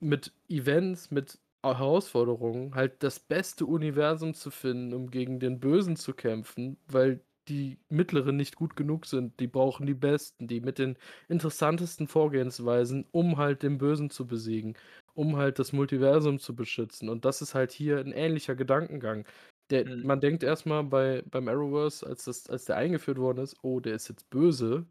mit Events, mit Herausforderungen halt das beste Universum zu finden, um gegen den Bösen zu kämpfen, weil die Mittleren nicht gut genug sind. Die brauchen die Besten, die mit den interessantesten Vorgehensweisen, um halt den Bösen zu besiegen, um halt das Multiversum zu beschützen. Und das ist halt hier 'n ähnlicher Gedankengang. Der Mhm. man denkt erst mal bei beim Arrowverse, als das als der eingeführt worden ist: „Oh, der ist jetzt böse.“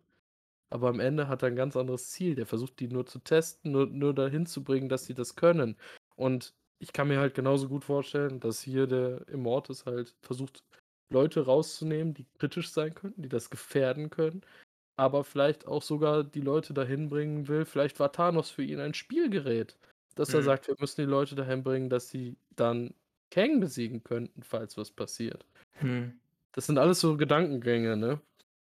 Aber am Ende hat er 'n ganz anderes Ziel. Der versucht, die nur zu testen, nur nur dahin zu bringen, dass sie das können. Und ich kann mir halt genauso gut vorstellen, dass hier der Immortus halt versucht, Leute rauszunehmen, die kritisch sein könnten, die das gefährden können, aber vielleicht auch sogar die Leute dahin bringen will vielleicht war Thanos für ihn ein Spielgerät, dass er Mhm. sagt: „Wir müssen die Leute dahin bringen, dass sie dann Kang besiegen könnten, falls was passiert.“ Mhm. Das sind alles so Gedankengänge, ne?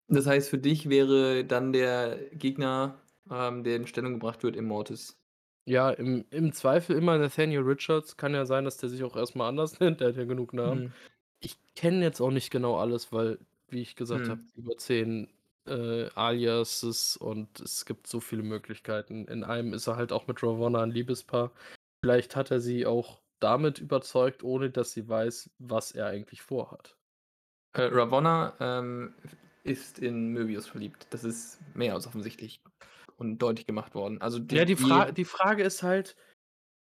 Das heißt, für dich wäre dann der Gegner, ähm, der in Stellung gebracht wird, Immortus? Ja, im im Zweifel immer Nathaniel Richards. Kann ja sein, dass der sich auch erst mal anders nennt, der hat ja genug Namen. Mhm. Ich kenne jetzt auch nicht genau alles, weil, wie ich gesagt habe, Mhm. über 10, äh, Aliases und es gibt so viele Möglichkeiten. In einem ist er halt auch mit Ravonna 'n Liebespaar. Vielleicht hat er sie auch damit überzeugt, ohne dass sie weiß, was er eigentlich vorhat. Äh, Ravonna, ähm, ist in Möbius verliebt. Das ist mehr als offensichtlich und deutlich gemacht worden. Also, Ja, die die Fra die die Frage ist halt,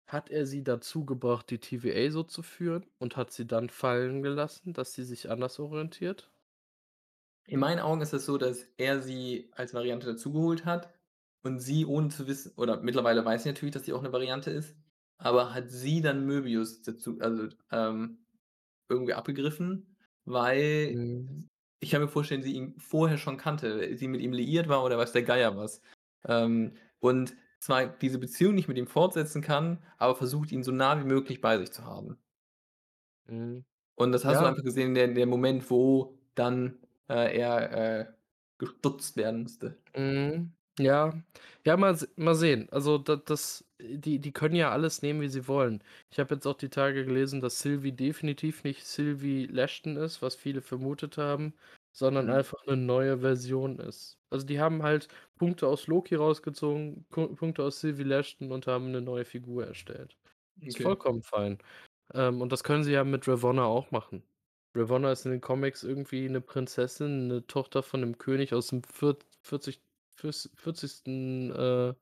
hat er sie dazu gebracht, die TVA so zu führen und hat sie dann fallen gelassen, dass sie sich anders orientiert? In meinen Augen ist es so, dass er sie als Variante dazugeholt hat und sie ohne zu wissen oder mittlerweile weiß sie natürlich, dass sie auch 'ne Variante ist, aber hat sie dann Möbius dazu also, ähm, irgendwie abgegriffen, weil Mhm. ich kann mir vorstellen, sie ihn vorher schon kannte, sie mit ihm liiert war oder weiß der Geier was. Ähm, und zwar diese Beziehung nicht mit ihm fortsetzen kann, aber versucht, ihn so nah wie möglich bei sich zu haben. Mhm. Und das hast du Ja. einfach gesehen der dem Moment, wo dann, äh, er, äh, gestutzt werden musste. Mhm. Ja. Ja, mal mal sehen. Also, da das die die können ja alles nehmen, wie sie wollen. Ich habe jetzt auch die Tage gelesen, dass Sylvie definitiv nicht Sylvie Lashton ist, was viele vermutet haben, sondern Mhm. einfach 'ne neue Version ist. Also, die haben halt Punkte aus Loki rausgezogen, Punkte aus Sylvie Lashton und haben 'ne neue Figur erstellt. Ist Okay. vollkommen fein. Ähm, und das können sie ja mit Ravonna auch machen. Ravonna ist in den Comics irgendwie 'ne Prinzessin, 'ne Tochter von 'nem König viert vierzig fürst 40. äh,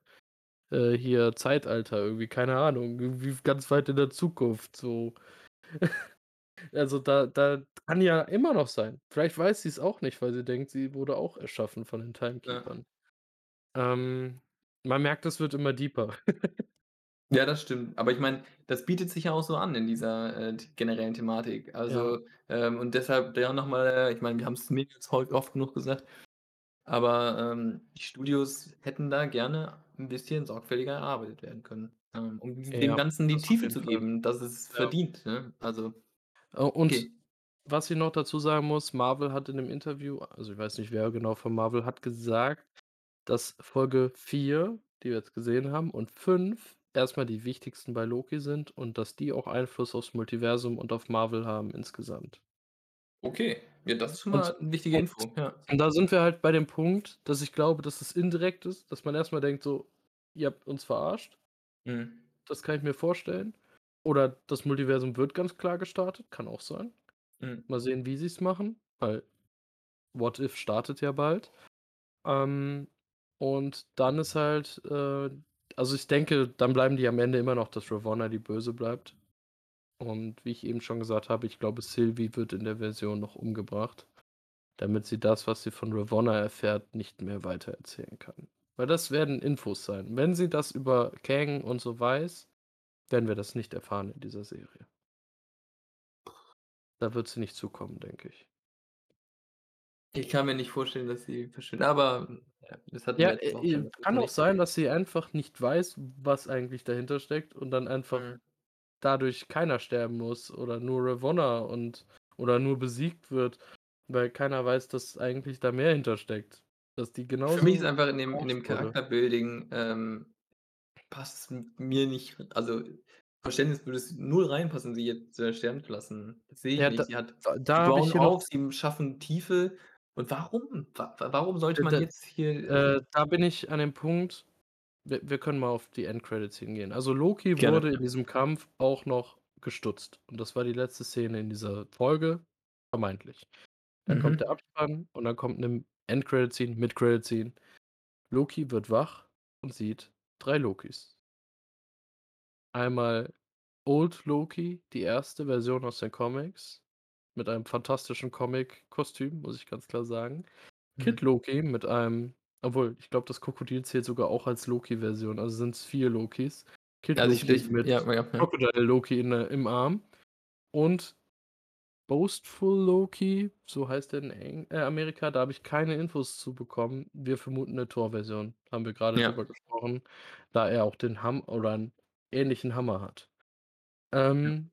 äh, hier Zeitalter irgendwie, keine Ahnung, irgendwie ganz weit in der Zukunft so. Also, da da kann ja immer noch sein. Vielleicht weiß sie's auch nicht, weil sie denkt, sie wurde auch erschaffen von den Ja. Time-Keepern. Ähm, man merkt, es wird immer deeper. Ja, das stimmt. Aber ich meine, das bietet sich ja auch so an in dieser, äh, generellen Thematik. Ja. Also, ähm, und deshalb da noch mal äh, ich meine, wir haben's mir jetzt heute oft genug gesagt, aber, ähm, die Studios hätten da gerne 'n bisschen sorgfältiger erarbeitet werden können, ähm, um dem Ja, Ganzen die Tiefe zu geben, dass es Ja. verdient, ne? Also Äh, und okay. was ich noch dazu sagen muss, Marvel hat in 'nem Interview also, ich weiß nicht, wer genau von Marvel hat gesagt, dass Folge 4, die wir jetzt gesehen haben, und 5 erst mal die wichtigsten bei Loki sind und dass die auch Einfluss aufs Multiversum und auf Marvel haben insgesamt. Okay, ja, das ist schon Und mal 'ne wichtige und Info, ja. und da sind wir halt bei dem Punkt, dass ich glaube, dass es indirekt ist, dass man erst mal denkt so: „Ihr habt uns verarscht.“ Mhm. Das kann ich mir vorstellen. Oder das Multiversum wird ganz klar gestartet, kann auch sein. Mhm. Mal sehen, wie sie's machen, weil What If startet ja bald. Ähm, und dann ist halt, äh also, ich denke, dann bleiben die am Ende immer noch, dass Ravonna die Böse bleibt. Und wie ich eben schon gesagt habe, ich glaube, Sylvie wird in der Version noch umgebracht, damit sie das, was sie von Ravonna erfährt, nicht mehr weitererzählen kann. Weil das werden Infos sein. Wenn sie das über Kang und so weiß, werden wir das nicht erfahren in dieser Serie. Da wird sie nicht zu kommen, denke ich. Ich kann mir nicht vorstellen, dass sie verschwindet, aber ja, das hatten Ja, äh, äh, muss kann auch sein, dass sie einfach nicht weiß, was eigentlich dahinter steckt und dann einfach Mhm. dadurch keiner sterben muss oder nur Ravonna und oder nur besiegt wird, weil keiner weiß, dass eigentlich da mehr hintersteckt, dass die Für mich ist einfach in dem in dem. Charakterbuilding, ähm, passt's m mir nicht also, Verständnis würde es 0 reinpassen, sie jetzt, äh, sterben zu lassen. Das sehe ich Ja, nicht. Sie hat da da bauen auf, sie schaffen Tiefe. Und warum? Wa wa warum sollte Äh, man da jetzt hier äh, da bin ich an dem Punkt wir wir können mal auf die Endcredits hingehen. Also, Loki Gerne, wurde in diesem Kampf auch noch gestutzt und das war die letzte Szene in dieser Folge, vermeintlich. Dann kommt Mhm. der Abspann und dann kommt 'ne Endcredit-Scene, Mid-Credit-Scene. Loki wird wach und sieht 3 Lokis. Einmal Old Loki, die 1. Version aus den Comics mit einem fantastischen Comic-Kostüm, muss ich ganz klar sagen. Kid Mhm. Loki mit einem obwohl, ich glaube, das Krokodil zählt sogar auch als Loki-Version, also sind's 4 Lokis. Kid Also, Loki ich mit ja, ja. Crocodile Loki in der im Arm und Boastful Loki, so heißt er in Eng äh, Amerika, da habe ich keine Infos zu bekommen. Wir vermuten 'ne Thor-Version, haben wir grade Ja. drüber gesprochen, da er auch den Ham oder 'n ähnlichen Hammer hat. Ähm,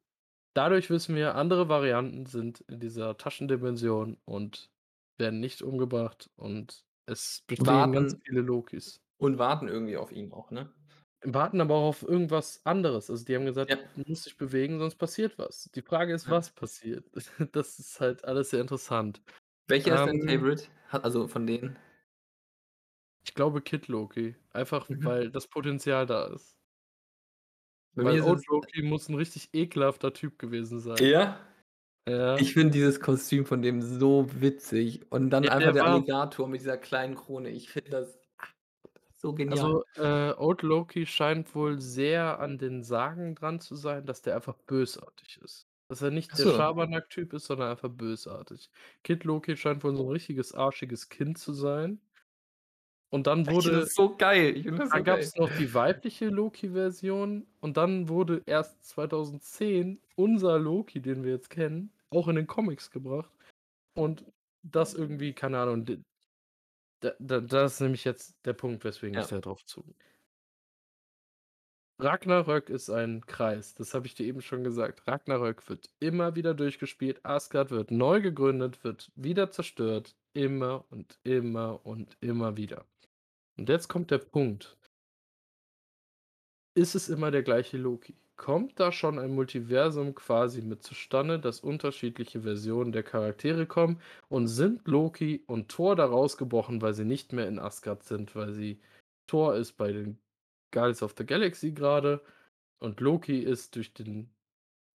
dadurch wissen wir, andere Varianten sind in dieser Taschendimension und werden nicht umgebracht und es bestehen ganz viele Lokis. und warten irgendwie auf ihn auch, ne? Warten aber auch auf irgendwas anderes. Also, die haben gesagt: Ja. „Du musst dich bewegen, sonst passiert was.“ Die Frage ist, was passiert? Das ist halt alles sehr interessant. Welcher ist dein Ähm Favorite? Also, von denen? Ich glaube Kid Loki, einfach Mhm. weil das Potenzial da ist. Bei Weil mir Old sind's Loki muss 'n richtig ekelhafter Typ gewesen sein. Ja? Ja. Ich finde dieses Kostüm von dem so witzig und dann Ja, einfach der der Alligator mit dieser kleinen Krone. Ich finde das, so genial. Also, äh, Old Loki scheint wohl sehr an den Sagen dran zu sein, dass der einfach bösartig ist. Dass er nicht der so. Schabernack-Typ ist, sondern einfach bösartig. Kid Loki scheint wohl so 'n richtiges arschiges Kind zu sein. Und dann Ich wurde das so geil. Ich das da so geil. gab's noch die weibliche Loki-Version und dann wurde erst 2010 unser Loki, den wir jetzt kennen, auch in den Comics gebracht und das irgendwie, keine Ahnung, da da das ist nämlich jetzt der Punkt, weswegen ich Ja. da drauf zu Ragnarök ist ein Kreis, das habe ich dir eben schon gesagt. Ragnarök wird immer wieder durchgespielt. Asgard wird neu gegründet, wird wieder zerstört, immer und immer und immer wieder. Und jetzt kommt der Punkt ist es immer der gleiche Loki? Kommt da schon ein Multiversum quasi mit zustande, dass unterschiedliche Versionen der Charaktere kommen und sind Loki und Thor da rausgebrochen, weil sie nicht mehr in Asgard sind, weil sie Thor ist bei den Guardians of the Galaxy grade und Loki ist durch den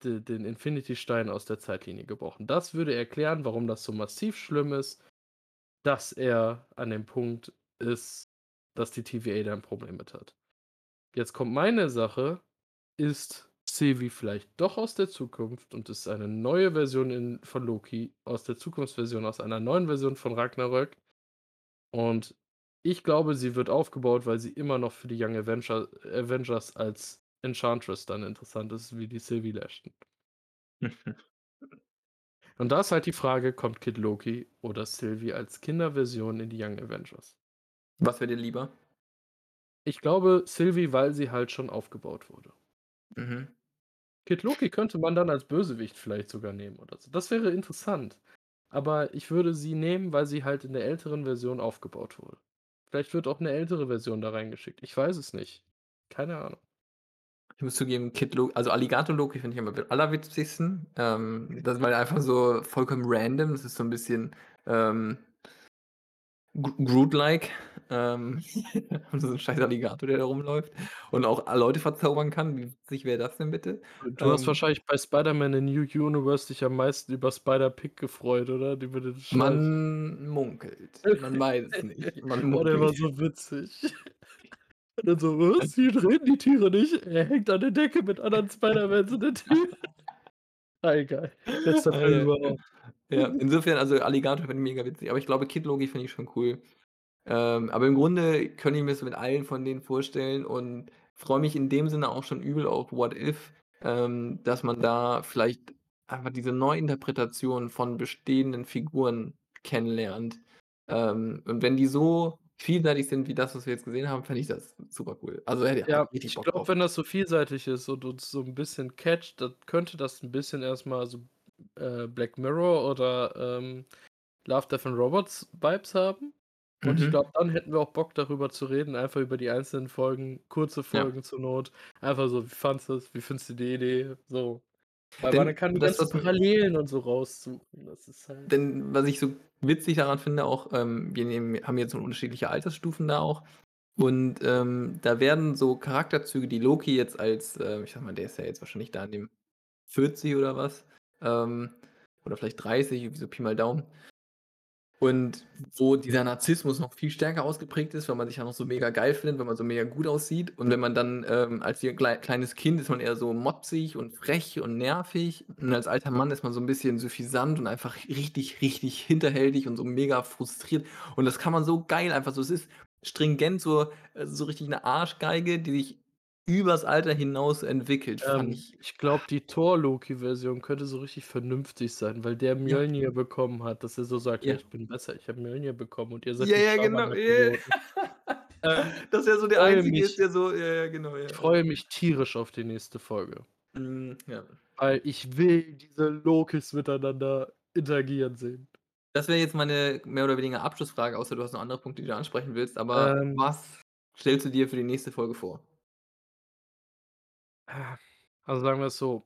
de den Infinity-Stein aus der Zeitlinie gebrochen. Das würde erklären, warum das so massiv schlimm ist, dass er an dem Punkt ist, dass die TVA da 'n Problem mit hat. Jetzt kommt meine Sache: Ist Sylvie vielleicht doch aus der Zukunft und ist eine neue Version in von Loki aus der Zukunftsversion, aus einer neuen Version von Ragnarök? Und ich glaube, sie wird aufgebaut, weil sie immer noch für die Young Avenger Avengers als Enchantress dann interessant ist, wie die Sylvie Lashton. Und da ist halt die Frage, kommt Kid Loki oder Sylvie als Kinderversion in die Young Avengers? Was wäre dir lieber? Ich glaube, Sylvie, weil sie halt schon aufgebaut wurde. Mhm. Kid Loki könnte man dann als Bösewicht vielleicht sogar nehmen oder so. Das wäre interessant. Aber ich würde sie nehmen, weil sie halt in der älteren Version aufgebaut wurde. Vielleicht wird auch 'ne ältere Version da reingeschickt. Ich weiß es nicht. Keine Ahnung. Ich muss zugeben, Kid Lo also, Alligator Loki finde ich am allerwitzigsten. Ähm, das er einfach so vollkommen random das ist so 'n bisschen, ähm Groot-like, ähm, so 'n scheiß Alligator, der da rumläuft und auch, Leute verzaubern kann. Wie witzig wäre das denn bitte? Du hast Ähm wahrscheinlich bei Spider-Man in New Universe dich am meisten über Spider-Pig gefreut, oder? Den Schweif. Man munkelt. Man weiß es nicht. Man Oh, der war so witzig. Und dann so: „Was, hier reden die Tiere nicht?“ Er hängt an der Decke mit anderen Spider-Mans in der Tür. Ah, egal. Ah, Film überhaupt. Ja, insofern also, Alligator finde ich mega witzig, aber ich glaube, Kid Loki finde ich schon cool. Ähm, aber im Grunde könnte ich mir's mit allen von denen vorstellen und freue mich in dem Sinne auch schon übel auf What If, ähm, dass man da vielleicht einfach diese Neuinterpretation von bestehenden Figuren kennenlernt. Ähm, und wenn die so vielseitig sind wie das, was wir jetzt gesehen haben, fände ich das super cool. Also, hätte ich Ja, ich Bock glaube, wenn das so vielseitig ist und uns so 'n bisschen catcht, dann könnte das 'n bisschen erst mal so, äh, Black Mirror oder, ähm, Love, Death and Robots Vibes haben. Und ich Mhm. glaube, dann hätten wir auch Bock, darüber zu reden, einfach über die einzelnen Folgen, kurze Ja. Folgen zur Not. Einfach so: „Wie fandest du's? Wie findest du die Idee?“ So. Weil man Denn kann die das, mir Parallelen und so raussuchen. Das ist halt Denn was ich so witzig daran finde auch, ähm, wir nehmen haben jetzt so unterschiedliche Altersstufen da auch und, ähm, da werden so Charakterzüge, die Loki jetzt als, äh ich sage mal, der ist ja jetzt wahrscheinlich da in dem 40 oder was, ähm, oder vielleicht 30, irgendwie so Pi mal Daumen. Und wo dieser Narzissmus noch viel stärker ausgeprägt ist, weil man sich ja noch so mega geil findet, wenn man so mega gut aussieht. Und wenn man dann, ähm als kleines Kind ist man eher so mopsig und frech und nervig. Und als alter Mann ist man so 'n bisschen süffisant und einfach richtig, richtig hinterhältig und so mega frustriert. Und das kann man so geil einfach so es ist stringent, so äh, so richtig 'ne Arschgeige, die sich übers Alter hinaus entwickelt, Ähm, ich ich glaube, die Thor-Loki-Version könnte so richtig vernünftig sein, weil der Ja. Mjölnir bekommen hat, dass er so sagt: „Ja, Ja. ich bin besser, ich habe Mjölnir bekommen und ihr seid Ja, ja, genau. Schabernack-Idioten.“ Ähm, Dass er so der Einzige ist, mich der so ja, ja, genau, ja, ich ja. freue mich tierisch auf die nächste Folge. Mhm, ja. Weil ich will diese Lokis miteinander interagieren sehen. Das wäre jetzt meine mehr oder weniger Abschlussfrage, außer du hast noch andere Punkte, die du ansprechen willst, aber Ähm. was stellst du dir für die nächste Folge vor? Ah, also, sagen wir es so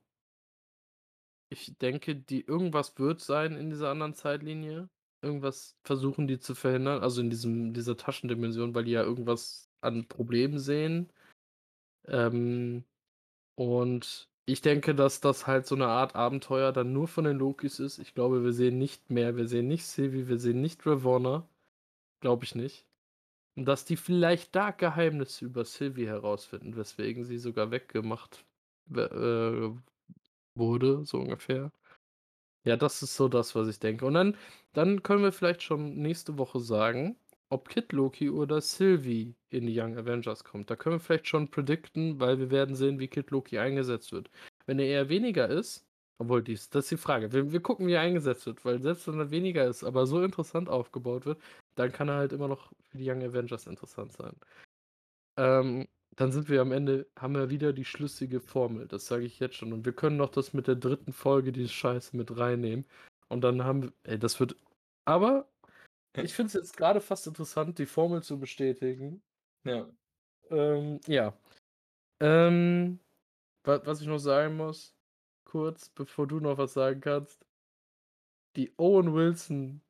ich denke, die irgendwas wird sein in dieser anderen Zeitlinie. Irgendwas versuchen die zu verhindern, also, in diesem dieser Taschendimension, weil die ja irgendwas an Problemen sehen. Ähm, und ich denke, dass das halt so 'ne Art Abenteuer dann nur von den Lokis ist. Ich glaube, wir sehen nicht mehr. Wir sehen nicht Sylvie, wir sehen nicht Ravonna. Glaube ich nicht. Und dass die vielleicht da Geheimnisse über Sylvie herausfinden, weswegen sie sogar weggemacht we äh, wurde, so ungefähr. Ja, das ist so das, was ich denke. Und dann dann können wir vielleicht schon nächste Woche sagen, ob Kid Loki oder Sylvie in die Young Avengers kommt. Da können wir vielleicht schon predikten, weil wir werden sehen, wie Kid Loki eingesetzt wird. Wenn er eher weniger ist obwohl dies das ist die Frage. Wir wir gucken, wie er eingesetzt wird, weil selbst wenn er weniger ist, aber so interessant aufgebaut wird, dann kann er halt immer noch für die Young Avengers interessant sein. Ähm, dann sind wir am Ende haben wir wieder die schlüssige Formel, das sage ich jetzt schon. Und wir können noch das mit der 3. Folge, die Scheiße mit reinnehmen. Und dann haben w ey, das wird aber ich finde es jetzt grade fast interessant, die Formel zu bestätigen. Ja. Ähm, ja. Ähm, wa was ich noch sagen muss, kurz, bevor du noch was sagen kannst die Owen Wilson,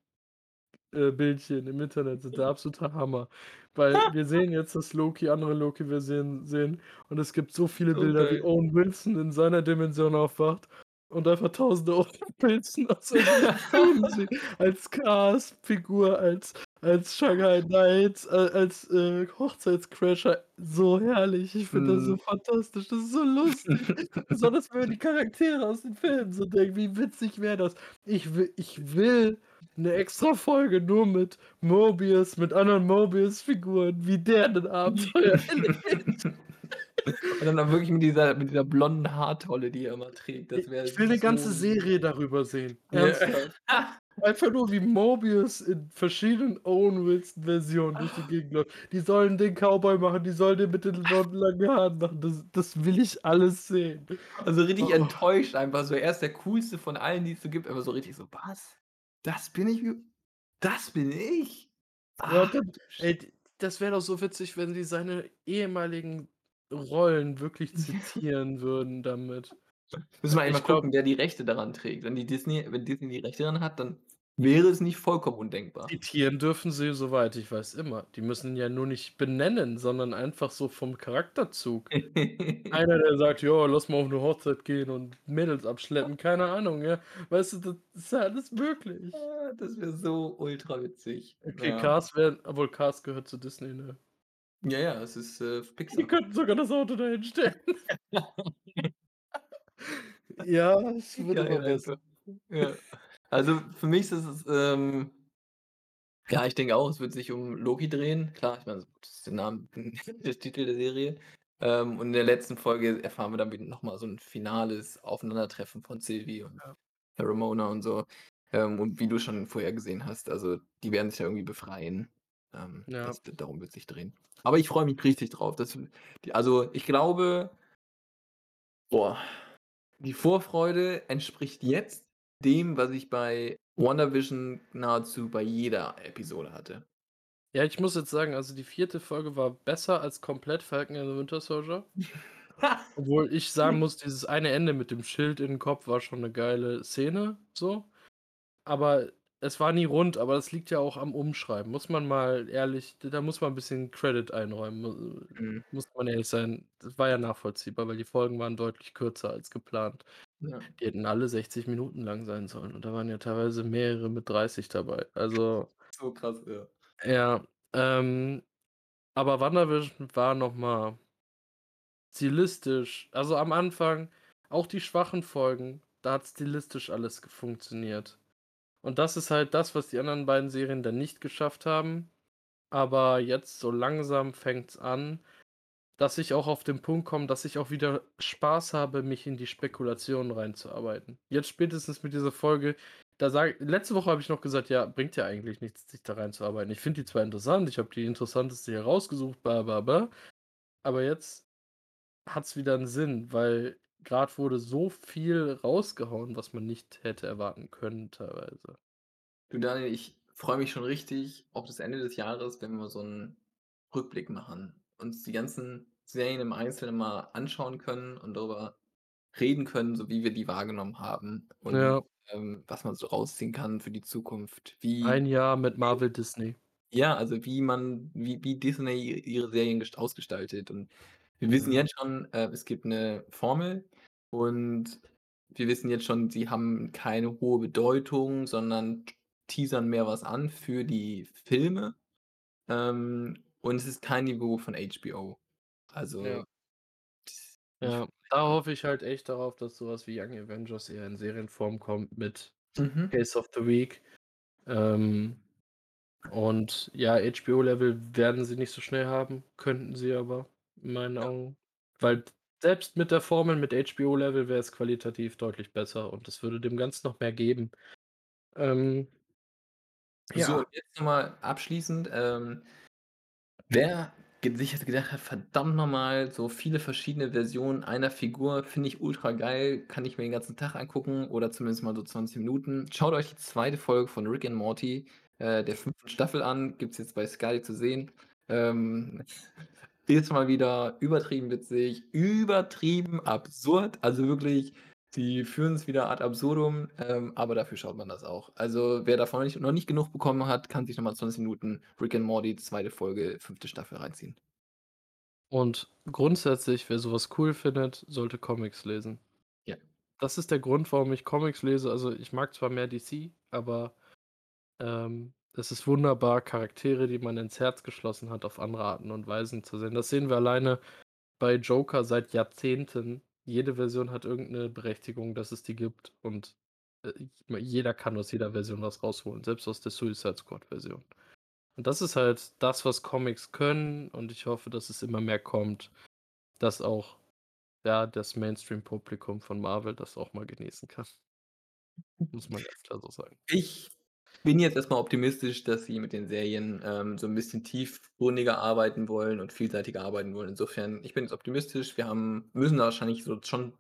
äh, Bildchen im Internet sind der absolute Hammer, weil wir sehen jetzt, dass Loki andere Loki-Versionen sehen und es gibt so viele So Bilder, wie geil. Owen Wilson in seiner Dimension aufwacht und einfach Tausende Owen Wilson aus irgendwelchen Filmen sieht, als Cast-Figur, als als Shanghai Knight, a als, äh, Hochzeitscrasher. So herrlich. Ich finde das so Mhm. fantastisch. Das ist so lustig. Besonders, wenn man die Charaktere aus den Filmen so denkt, wie witzig wäre das? Ich wi ich will 'ne extra Folge nur mit Mobius, mit anderen Mobius-Figuren, wie der 'nen Abenteuer erlebt. Und dann auch wirklich mit dieser mit dieser blonden Haartolle, die er immer trägt. Ich will 'ne ganze so Serie darüber sehen. Ja. Einfach nur, wie Mobius in verschiedenen Owen Wilson-Versionen durch die Gegend läuft. Die sollen den Cowboy machen, die sollen den mit den blonden, langen Haaren machen. Das das will ich alles sehen. Also, richtig Oh. enttäuscht einfach so. Er ist der Coolste von allen, die es so gibt, aber so richtig so: „Was? Das bin ich? Das bin ich? Ja, Ach, dann du ey, Sch“ d das wäre doch so witzig, wenn sie seine ehemaligen Rollen wirklich zitieren würden damit. Müssen wir einmal gucken, wer die Rechte daran trägt. Wenn die Disney wenn Disney die Rechte daran hat, dann wäre es nicht vollkommen undenkbar. Zitieren dürfen sie, soweit ich weiß, immer. Die müssen ja nur nicht benennen, sondern einfach so vom Charakterzug. Einer, der sagt: „Ja, lass mal auf 'ne Hochzeit gehen und Mädels abschleppen“, keine Ahnung, ja? Weißt du, das ist ja alles möglich. Ah, das wäre so ultra witzig. Okay, Ja. Cars wären obwohl Cars gehört zu Disney, ne? Ja, ja, es ist, äh, Die Pixar. könnten sogar das Auto dahin stellen. Ja, es wird immer Geil besser. Ja. Also, für mich ist es, ähm ja, ich denke auch, es wird sich um Loki drehen. Klar, ich meine, das ist der Name der Titel der Serie. Ähm, und in der letzten Folge erfahren wir dann wieder noch mal so 'n finales Aufeinandertreffen von Sylvie und Ja. Ramona und so. Ähm, und wie du schon vorher gesehen hast, also, die werden sich ja irgendwie befreien. Ähm, Ja. das darum wird's sich drehen. Aber ich freue mich richtig drauf. Das d also, ich glaube boah, die Vorfreude entspricht jetzt dem, was ich bei WandaVision nahezu bei jeder Episode hatte. Ja, ich muss jetzt sagen, also, die 4. Folge war besser als komplett Falcon and the Winter Soldier. Obwohl ich sagen muss, dieses eine Ende mit dem Schild in 'n Kopf war schon 'ne geile Szene so. Aber es war nie rund, aber das liegt ja auch am Umschreiben. Muss man mal ehrlich da muss man 'n bisschen Credit einräumen, mu Mhm. muss man ehrlich sein. Das war ja nachvollziehbar, weil die Folgen waren deutlich kürzer als geplant. Ja. Die hätten alle 60 Minuten lang sein sollen und da waren ja teilweise mehrere mit 30 dabei. Also So krass, ja. ja, ähm, aber WandaVision war noch mal stilistisch also, am Anfang auch die schwachen Folgen, da hat stilistisch alles ge funktioniert. Und das ist halt das, was die anderen beiden Serien dann nicht geschafft haben. Aber jetzt so langsam fängt's an, dass ich auch auf den Punkt komme, dass ich auch wieder Spaß habe, mich in die Spekulationen reinzuarbeiten. Jetzt spätestens mit dieser Folge, da sage letzte Woche habe ich noch gesagt: „Ja, bringt ja eigentlich nichts, sich da reinzuarbeiten.“ Ich finde die zwar interessant, ich habe die interessanteste hier rausgesucht, ba ba ba. Aber jetzt hat's wieder 'n Sinn, weil grad wurde so viel rausgehauen, was man nicht hätte erwarten können teilweise. Du Daniel, ich freue mich schon richtig auf das Ende des Jahres, wenn wir so 'n Rückblick machen, uns die ganzen Serien im Einzelnen mal anschauen können und darüber reden können, so wie wir die wahrgenommen haben und, Ja. ähm, was man so rausziehen kann für die Zukunft. Wie Ein Jahr mit Marvel, Disney. ja, also wie man wie wie Disney ihre Serien gest ausgestaltet und wir wissen Mhm. jetzt schon, äh, es gibt 'ne Formel und wir wissen jetzt schon, sie haben keine hohe Bedeutung, sondern teasern mehr was an für die Filme. Ähm, und es ist kein Niveau von HBO. Also Ja. Ja, da hoffe ich halt echt darauf, dass so was wie Young Avengers eher in Serienform kommt mit Mhm. Case of the Week. Ähm, und ja, HBO-Level werden sie nicht so schnell haben, könnten sie aber in meinen Ja. Augen. Weil selbst mit der Formel mit HBO-Level wäre es qualitativ deutlich besser und das würde dem Ganzen noch mehr geben. Ähm So, ja. jetzt noch mal abschließend, ähm wer ge sich gedacht hat: „Verdammt noch mal, so viele verschiedene Versionen einer Figur finde ich ultra geil, kann ich mir den ganzen Tag angucken oder zumindest mal so 20 Minuten.“ Schaut euch die 2. Folge von Rick and Morty, äh, der 5. Staffel an, gibt's jetzt bei Sky zu sehen. Ähm, ist mal wieder übertrieben witzig, übertrieben absurd, also wirklich, sie führen's wieder ad absurdum, ähm, aber dafür schaut man das auch. Also, wer davon noch nicht noch nicht genug bekommen hat, kann sich noch mal 20 Minuten Rick and Morty 2. Folge, 5. Staffel reinziehen. Und grundsätzlich, wer so was cool findet, sollte Comics lesen. Ja. Das ist der Grund, warum ich Comics lese. Also, ich mag zwar mehr DC, aber, ähm, es ist wunderbar, Charaktere, die man ins Herz geschlossen hat, auf andere Arten und Weisen zu sehen. Das sehen wir alleine bei Joker seit Jahrzehnten. Jede Version hat irgend 'ne Berechtigung, dass es die gibt und, äh, jeder kann aus jeder Version was rausholen, selbst aus der Suicide Squad-Version. Und das ist halt das, was Comics können und ich hoffe, dass es immer mehr kommt, dass auch, ja, das Mainstream-Publikum von Marvel das auch mal genießen kann. Muss man ganz klar so sagen. Ich bin jetzt erst mal optimistisch, dass sie mit den Serien, ähm, so 'n bisschen tiefgründiger arbeiten wollen und vielseitiger arbeiten wollen. Insofern, ich bin jetzt optimistisch. Wir haben müssen da wahrscheinlich so schon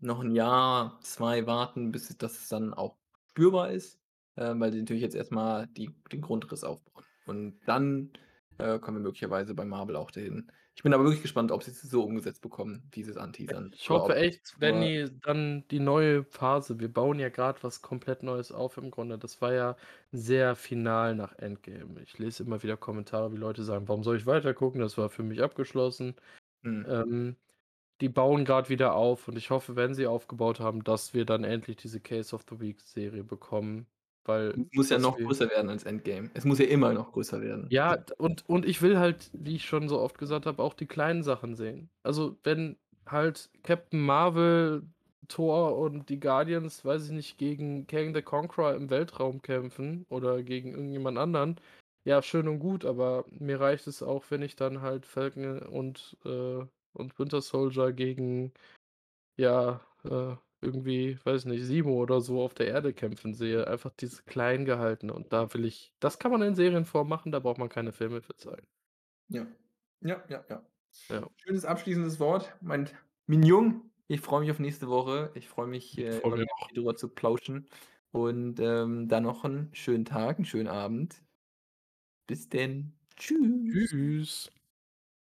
noch 'n Jahr, 2 warten, bis das dann auch spürbar ist, ähm, weil sie natürlich jetzt erst mal die den Grundriss aufbauen. Und dann, äh, kommen wir möglicherweise bei Marvel auch dahin. Ich bin aber wirklich gespannt, ob sie's so umgesetzt bekommen, wie sie's anteasern Ich hoffe echt, wenn die dann die neue Phase wir bauen ja grad was komplett Neues auf im Grunde. Das war ja sehr final nach Endgame. Ich lese immer wieder Kommentare, wie Leute sagen: „Warum soll ich weitergucken? Das war für mich abgeschlossen.“ Mhm. Ähm, die bauen grad wieder auf und ich hoffe, wenn sie aufgebaut haben, dass wir dann endlich diese Case of the Week-Serie bekommen, weil Muss ja noch größer werden als Endgame. Es muss ja immer noch größer werden. Ja, und und ich will halt, wie ich schon so oft gesagt habe, auch die kleinen Sachen sehen. Also, wenn halt Captain Marvel, Thor und die Guardians, weiß ich nicht, gegen Kang the Conqueror im Weltraum kämpfen oder gegen irgendjemand anderen, ja, schön und gut, aber mir reicht es auch, wenn ich dann halt Falcon und, äh und Winter Soldier gegen, ja, äh, irgendwie, weiß nicht, Zemo oder so auf der Erde kämpfen sehe. Einfach dieses klein gehaltene und da will ich das kann man in Serienform machen, da braucht man keine Filme für zeigen. Ja. Ja, ja, ja. Ja. Schönes abschließendes Wort, meint Mignon. Ich freue mich auf nächste Woche. Ich freue mich, Ich äh, dir drüber zu plauschen und, ähm, dann noch 'n schönen Tag, 'n schönen Abend. Bis denn. Tschüss. Tschüss.